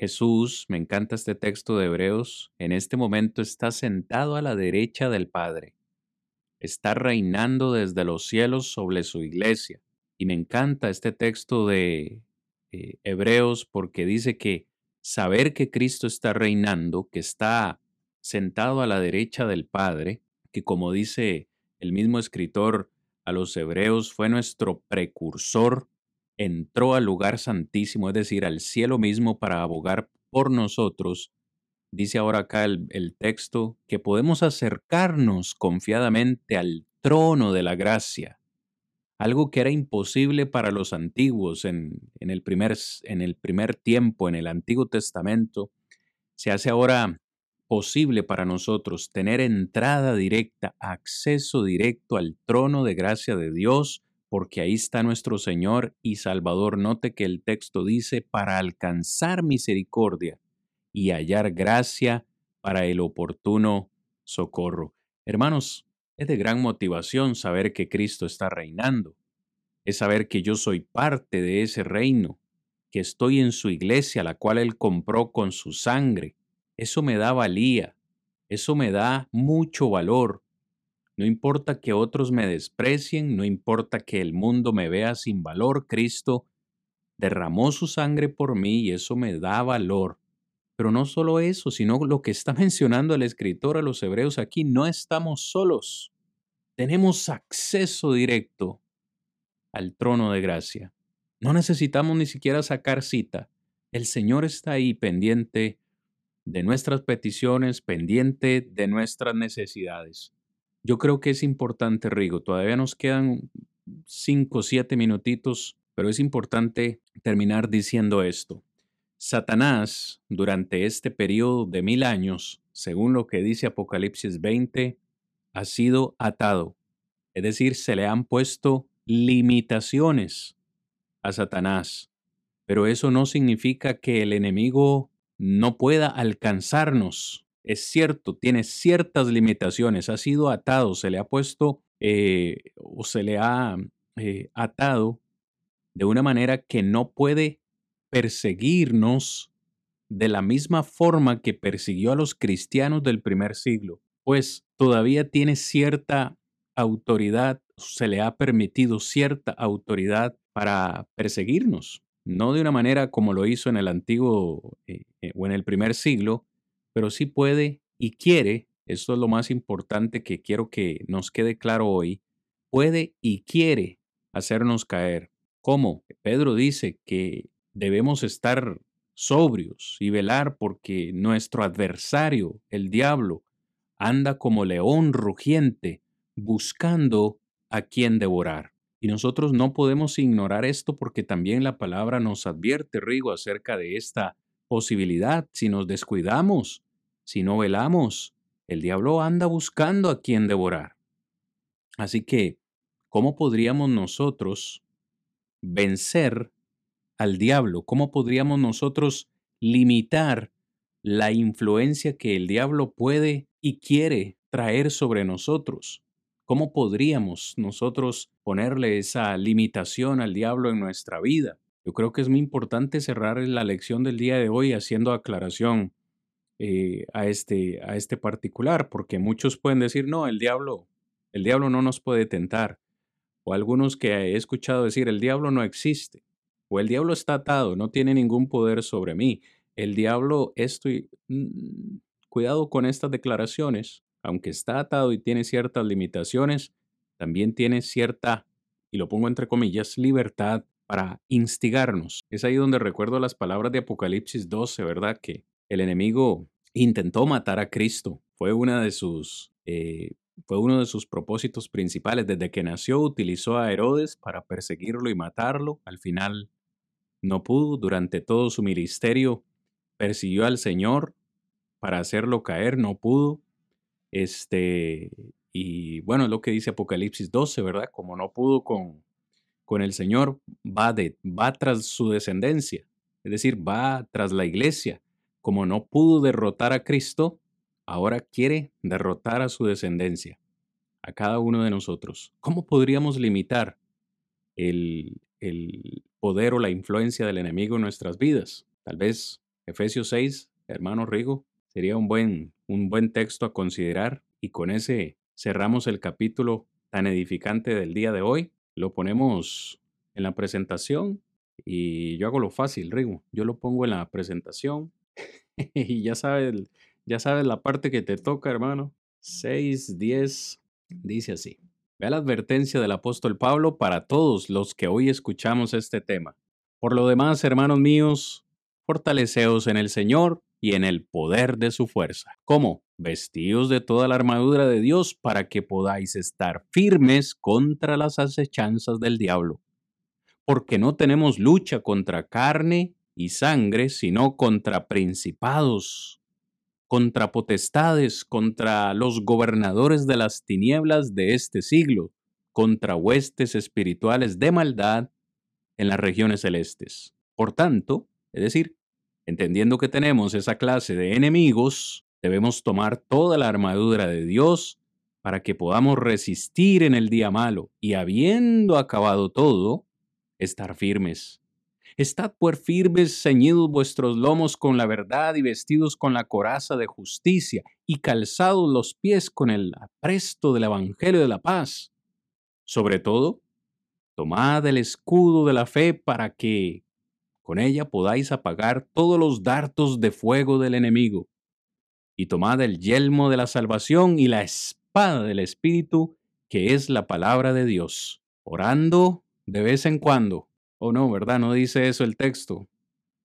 Jesús, me encanta este texto de Hebreos, en este momento está sentado a la derecha del Padre. Está reinando desde los cielos sobre su iglesia. Y me encanta este texto de eh, Hebreos porque dice que saber que Cristo está reinando, que está sentado a la derecha del Padre, que como dice el mismo escritor a los Hebreos, fue nuestro precursor entró al lugar santísimo, es decir, al cielo mismo para abogar por nosotros, dice ahora acá el, texto, que podemos acercarnos confiadamente al trono de la gracia, algo que era imposible para los antiguos en, el primer, en el primer tiempo, en el Antiguo Testamento, se hace ahora posible para nosotros tener entrada directa, acceso directo al trono de gracia de Dios, porque ahí está nuestro Señor y Salvador. Note que el texto dice, para alcanzar misericordia y hallar gracia para el oportuno socorro. Hermanos, es de gran motivación saber que Cristo está reinando. Es saber que yo soy parte de ese reino, que estoy en su iglesia, la cual Él compró con su sangre. Eso me da valía, eso me da mucho valor, no importa que otros me desprecien, no importa que el mundo me vea sin valor, Cristo derramó su sangre por mí y eso me da valor. Pero no solo eso, sino lo que está mencionando el escritor a los hebreos aquí, no estamos solos. Tenemos acceso directo al trono de gracia. No necesitamos ni siquiera sacar cita. El Señor está ahí pendiente de nuestras peticiones, pendiente de nuestras necesidades. Yo creo que es importante, Rigo, todavía nos quedan cinco o siete minutitos, pero es importante terminar diciendo esto. Satanás, durante este periodo de mil años, según lo que dice Apocalipsis 20, ha sido atado. Es decir, se le han puesto limitaciones a Satanás. Pero eso no significa que el enemigo no pueda alcanzarnos es cierto, tiene ciertas limitaciones, ha sido atado, se le ha puesto eh, o se le ha eh, atado de una manera que no puede perseguirnos de la misma forma que persiguió a los cristianos del primer siglo, pues todavía tiene cierta autoridad, se le ha permitido cierta autoridad para perseguirnos, no de una manera como lo hizo en el antiguo eh, o en el primer siglo, pero sí puede y quiere, esto es lo más importante que quiero que nos quede claro hoy, puede y quiere hacernos caer. ¿Cómo? Pedro dice que debemos estar sobrios y velar porque nuestro adversario, el diablo, anda como león rugiente buscando a quien devorar. Y nosotros no podemos ignorar esto porque también la palabra nos advierte, Rigo, acerca de esta posibilidad si nos descuidamos, si no velamos. El diablo anda buscando a quien devorar. Así que, ¿cómo podríamos nosotros vencer al diablo? ¿Cómo podríamos nosotros limitar la influencia que el diablo puede y quiere traer sobre nosotros? ¿Cómo podríamos nosotros ponerle esa limitación al diablo en nuestra vida? Yo creo que es muy importante cerrar la lección del día de hoy haciendo aclaración eh, a, este, a este particular, porque muchos pueden decir, no, el diablo, el diablo no nos puede tentar. O algunos que he escuchado decir, el diablo no existe. O el diablo está atado, no tiene ningún poder sobre mí. El diablo, estoy... Mm, cuidado con estas declaraciones. Aunque está atado y tiene ciertas limitaciones, también tiene cierta, y lo pongo entre comillas, libertad para instigarnos. Es ahí donde recuerdo las palabras de Apocalipsis 12, ¿verdad? Que el enemigo intentó matar a Cristo. Fue una de sus eh, fue uno de sus propósitos principales. Desde que nació utilizó a Herodes para perseguirlo y matarlo. Al final no pudo. Durante todo su ministerio persiguió al Señor para hacerlo caer, no pudo. Este, y bueno, lo que dice Apocalipsis 12, ¿verdad? Como no pudo con, con el Señor, va, de, va tras su descendencia, es decir, va tras la iglesia. Como no pudo derrotar a Cristo, ahora quiere derrotar a su descendencia, a cada uno de nosotros. ¿Cómo podríamos limitar el, el poder o la influencia del enemigo en nuestras vidas? Tal vez Efesios 6, hermano Rigo, sería un buen, un buen texto a considerar y con ese cerramos el capítulo tan edificante del día de hoy. Lo ponemos en la presentación y yo hago lo fácil, Rigo. Yo lo pongo en la presentación y ya sabes ya sabes la parte que te toca, hermano. 6, 10, dice así. Ve la advertencia del apóstol Pablo para todos los que hoy escuchamos este tema. Por lo demás, hermanos míos, fortaleceos en el Señor y en el poder de su fuerza. ¿Cómo? Vestidos de toda la armadura de Dios para que podáis estar firmes contra las acechanzas del diablo. Porque no tenemos lucha contra carne y sangre, sino contra principados contra potestades, contra los gobernadores de las tinieblas de este siglo, contra huestes espirituales de maldad en las regiones celestes. Por tanto, es decir, entendiendo que tenemos esa clase de enemigos, debemos tomar toda la armadura de Dios para que podamos resistir en el día malo y habiendo acabado todo, estar firmes. Estad por firmes, ceñidos vuestros lomos con la verdad y vestidos con la coraza de justicia y calzados los pies con el apresto del Evangelio de la paz. Sobre todo, tomad el escudo de la fe para que con ella podáis apagar todos los dardos de fuego del enemigo. Y tomad el yelmo de la salvación y la espada del Espíritu, que es la palabra de Dios, orando de vez en cuando Oh, no, ¿verdad? No dice eso el texto.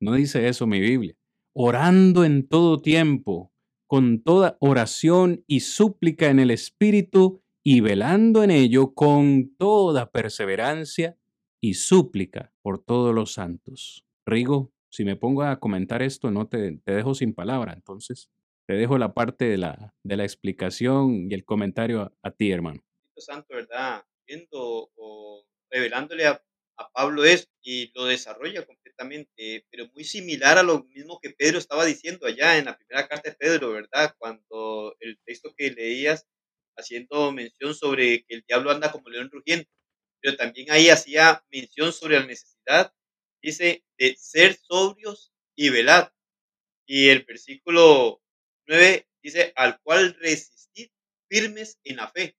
No dice eso mi Biblia. Orando en todo tiempo, con toda oración y súplica en el Espíritu, y velando en ello con toda perseverancia y súplica por todos los santos. Rigo, si me pongo a comentar esto, no te, te dejo sin palabra. Entonces, te dejo la parte de la, de la explicación y el comentario a, ti, hermano. Santo, ¿verdad? Viendo o revelándole a a Pablo es y lo desarrolla completamente, pero muy similar a lo mismo que Pedro estaba diciendo allá en la primera carta de Pedro, ¿verdad? Cuando el texto que leías haciendo mención sobre que el diablo anda como león rugiente, pero también ahí hacía mención sobre la necesidad, dice, de ser sobrios y velad. Y el versículo 9 dice, al cual resistid firmes en la fe.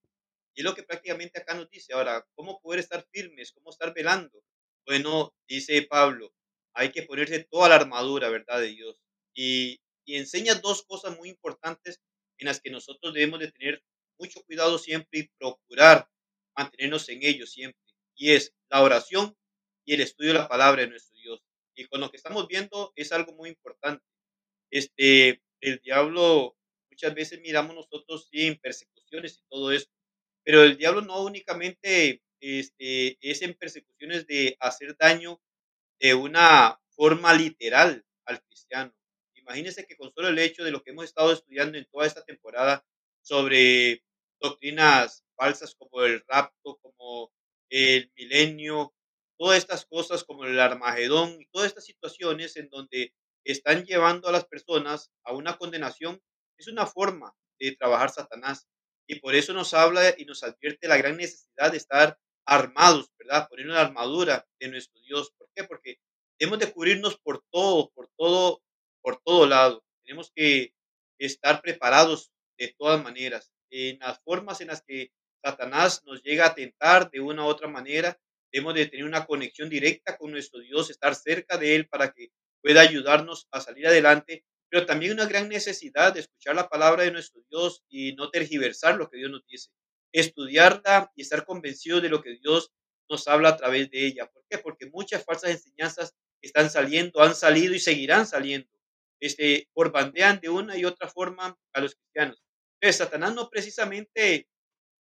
Y es lo que prácticamente acá nos dice. Ahora, ¿cómo poder estar firmes? ¿Cómo estar velando? Bueno, dice Pablo, hay que ponerse toda la armadura, ¿verdad? De Dios. Y, y enseña dos cosas muy importantes en las que nosotros debemos de tener mucho cuidado siempre y procurar mantenernos en ello siempre. Y es la oración y el estudio de la palabra de nuestro Dios. Y con lo que estamos viendo es algo muy importante. Este, el diablo, muchas veces miramos nosotros sin persecuciones y todo eso, pero el diablo no únicamente este, es en persecuciones de hacer daño de una forma literal al cristiano. Imagínense que con solo el hecho de lo que hemos estado estudiando en toda esta temporada sobre doctrinas falsas como el rapto, como el milenio, todas estas cosas como el Armagedón y todas estas situaciones en donde están llevando a las personas a una condenación, es una forma de trabajar Satanás. Y por eso nos habla y nos advierte la gran necesidad de estar armados, ¿verdad? Poner una armadura de nuestro Dios. ¿Por qué? Porque debemos de cubrirnos por todo, por todo, por todo lado. Tenemos que estar preparados de todas maneras. En las formas en las que Satanás nos llega a tentar de una u otra manera, debemos de tener una conexión directa con nuestro Dios, estar cerca de Él para que pueda ayudarnos a salir adelante pero también una gran necesidad de escuchar la palabra de nuestro Dios y no tergiversar lo que Dios nos dice. Estudiarla y estar convencido de lo que Dios nos habla a través de ella. ¿Por qué? Porque muchas falsas enseñanzas están saliendo, han salido y seguirán saliendo. Este, bandean de una y otra forma a los cristianos. Entonces, Satanás no precisamente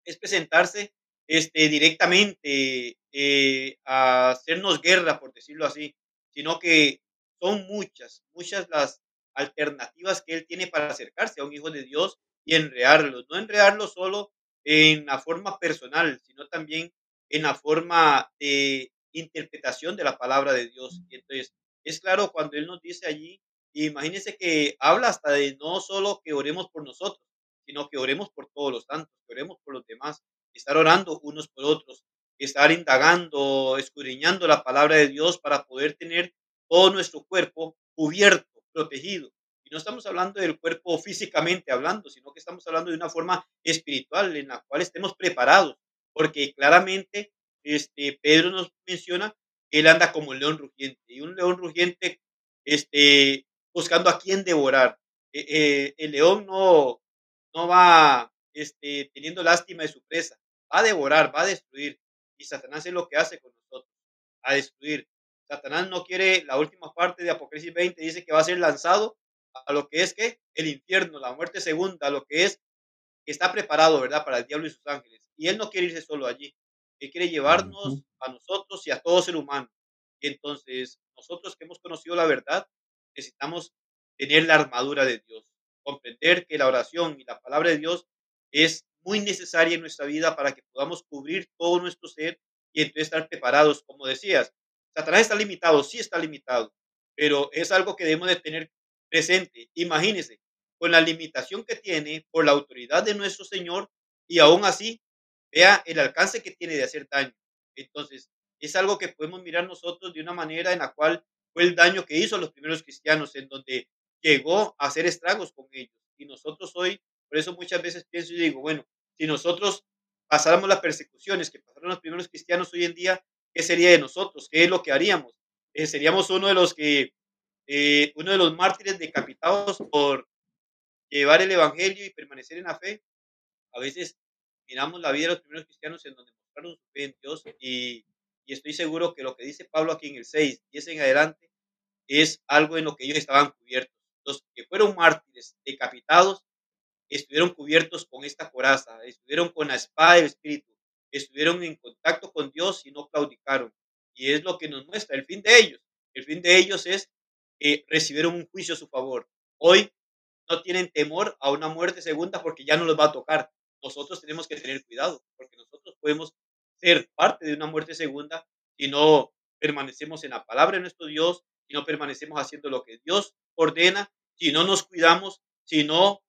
es presentarse este, directamente eh, a hacernos guerra, por decirlo así, sino que son muchas, muchas las alternativas que él tiene para acercarse a un hijo de Dios y enrearlo, no enrearlo solo en la forma personal, sino también en la forma de interpretación de la palabra de Dios. Y entonces, es claro cuando Él nos dice allí, imagínense que habla hasta de no solo que oremos por nosotros, sino que oremos por todos los santos, que oremos por los demás, estar orando unos por otros, estar indagando, escudriñando la palabra de Dios para poder tener todo nuestro cuerpo cubierto, protegido. Y no estamos hablando del cuerpo físicamente hablando, sino que estamos hablando de una forma espiritual en la cual estemos preparados, porque claramente este, Pedro nos menciona que él anda como un león rugiente, y un león rugiente este, buscando a quién devorar. Eh, eh, el león no, no va este, teniendo lástima de su presa, va a devorar, va a destruir. Y Satanás es lo que hace con nosotros, a destruir. Satanás no quiere, la última parte de Apocalipsis 20 dice que va a ser lanzado a lo que es que el infierno, la muerte segunda, lo que es que está preparado, ¿verdad? Para el diablo y sus ángeles. Y él no quiere irse solo allí. Él quiere llevarnos a nosotros y a todo ser humano. Y entonces, nosotros que hemos conocido la verdad, necesitamos tener la armadura de Dios, comprender que la oración y la palabra de Dios es muy necesaria en nuestra vida para que podamos cubrir todo nuestro ser y entonces estar preparados. Como decías, Satanás está limitado, sí está limitado, pero es algo que debemos de tener presente. Imagínense, con la limitación que tiene por la autoridad de nuestro Señor y aún así vea el alcance que tiene de hacer daño. Entonces, es algo que podemos mirar nosotros de una manera en la cual fue el daño que hizo a los primeros cristianos, en donde llegó a hacer estragos con ellos. Y nosotros hoy, por eso muchas veces pienso y digo, bueno, si nosotros pasáramos las persecuciones que pasaron los primeros cristianos hoy en día, ¿qué sería de nosotros? ¿Qué es lo que haríamos? Eh, seríamos uno de los que, eh, uno de los mártires decapitados por llevar el evangelio y permanecer en la fe. A veces miramos la vida de los primeros cristianos en donde mostraron su fe en Dios y, y estoy seguro que lo que dice Pablo aquí en el 6, y es en adelante, es algo en lo que ellos estaban cubiertos. Los que fueron mártires decapitados estuvieron cubiertos con esta coraza, estuvieron con la espada del Espíritu, estuvieron en contacto con Dios y no claudicaron. Y es lo que nos muestra el fin de ellos. El fin de ellos es que recibieron un juicio a su favor. Hoy no tienen temor a una muerte segunda porque ya no los va a tocar. Nosotros tenemos que tener cuidado porque nosotros podemos ser parte de una muerte segunda si no permanecemos en la palabra de nuestro Dios, si no permanecemos haciendo lo que Dios ordena, si no nos cuidamos, si no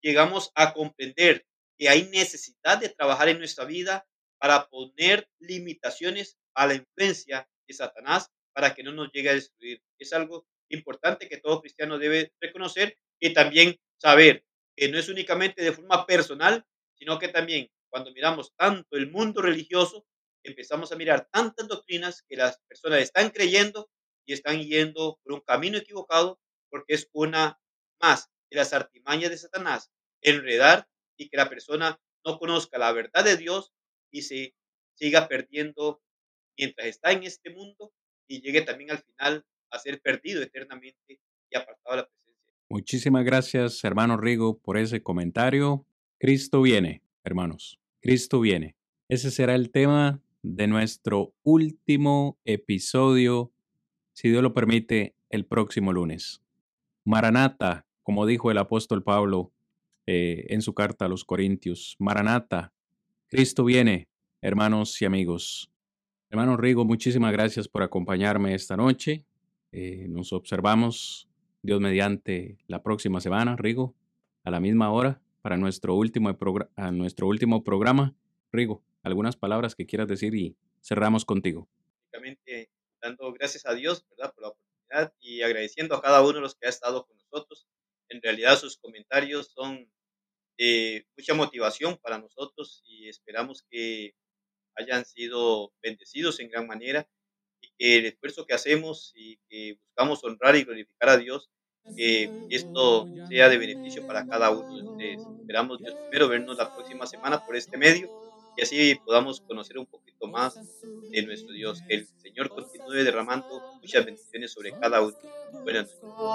llegamos a comprender que hay necesidad de trabajar en nuestra vida para poner limitaciones a la influencia de Satanás para que no nos llegue a destruir. Es algo importante que todo cristiano debe reconocer y también saber que no es únicamente de forma personal, sino que también cuando miramos tanto el mundo religioso, empezamos a mirar tantas doctrinas que las personas están creyendo y están yendo por un camino equivocado porque es una más de las artimañas de Satanás, enredar y que la persona no conozca la verdad de Dios y se siga perdiendo mientras está en este mundo y llegue también al final a ser perdido eternamente y apartado de la presencia. Muchísimas gracias, hermano Rigo, por ese comentario. Cristo viene, hermanos. Cristo viene. Ese será el tema de nuestro último episodio, si Dios lo permite, el próximo lunes. Maranata, como dijo el apóstol Pablo eh, en su carta a los Corintios. Maranata, Cristo viene, hermanos y amigos. Hermano Rigo, muchísimas gracias por acompañarme esta noche. Eh, nos observamos, Dios mediante, la próxima semana, Rigo, a la misma hora, para nuestro último, a nuestro último programa. Rigo, algunas palabras que quieras decir y cerramos contigo. Dando gracias a Dios, ¿verdad? Por la oportunidad y agradeciendo a cada uno de los que ha estado con nosotros en realidad sus comentarios son de mucha motivación para nosotros y esperamos que hayan sido bendecidos en gran manera y que el esfuerzo que hacemos y que buscamos honrar y glorificar a Dios, que esto sea de beneficio para cada uno de ustedes. Esperamos Dios primero vernos la próxima semana por este medio y así podamos conocer un poquito más de nuestro Dios. Que el Señor continúe derramando muchas bendiciones sobre cada uno. Buenas noches.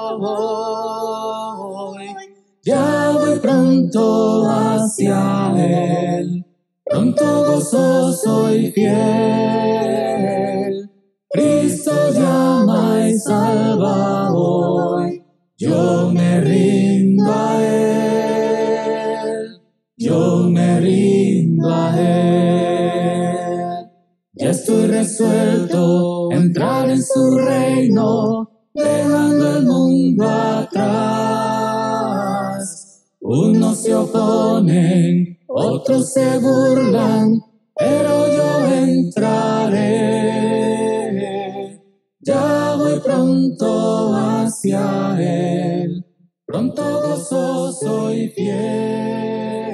Ya voy pronto hacia Él, pronto gozoso y fiel. Cristo llama y salva hoy, yo me rindo a Él, yo me rindo a Él. Ya estoy resuelto a entrar en su reino, dejando el mundo atrás. Unos se oponen, otros se burlan, pero yo entraré. Ya voy pronto hacia Él, pronto gozoso y fiel.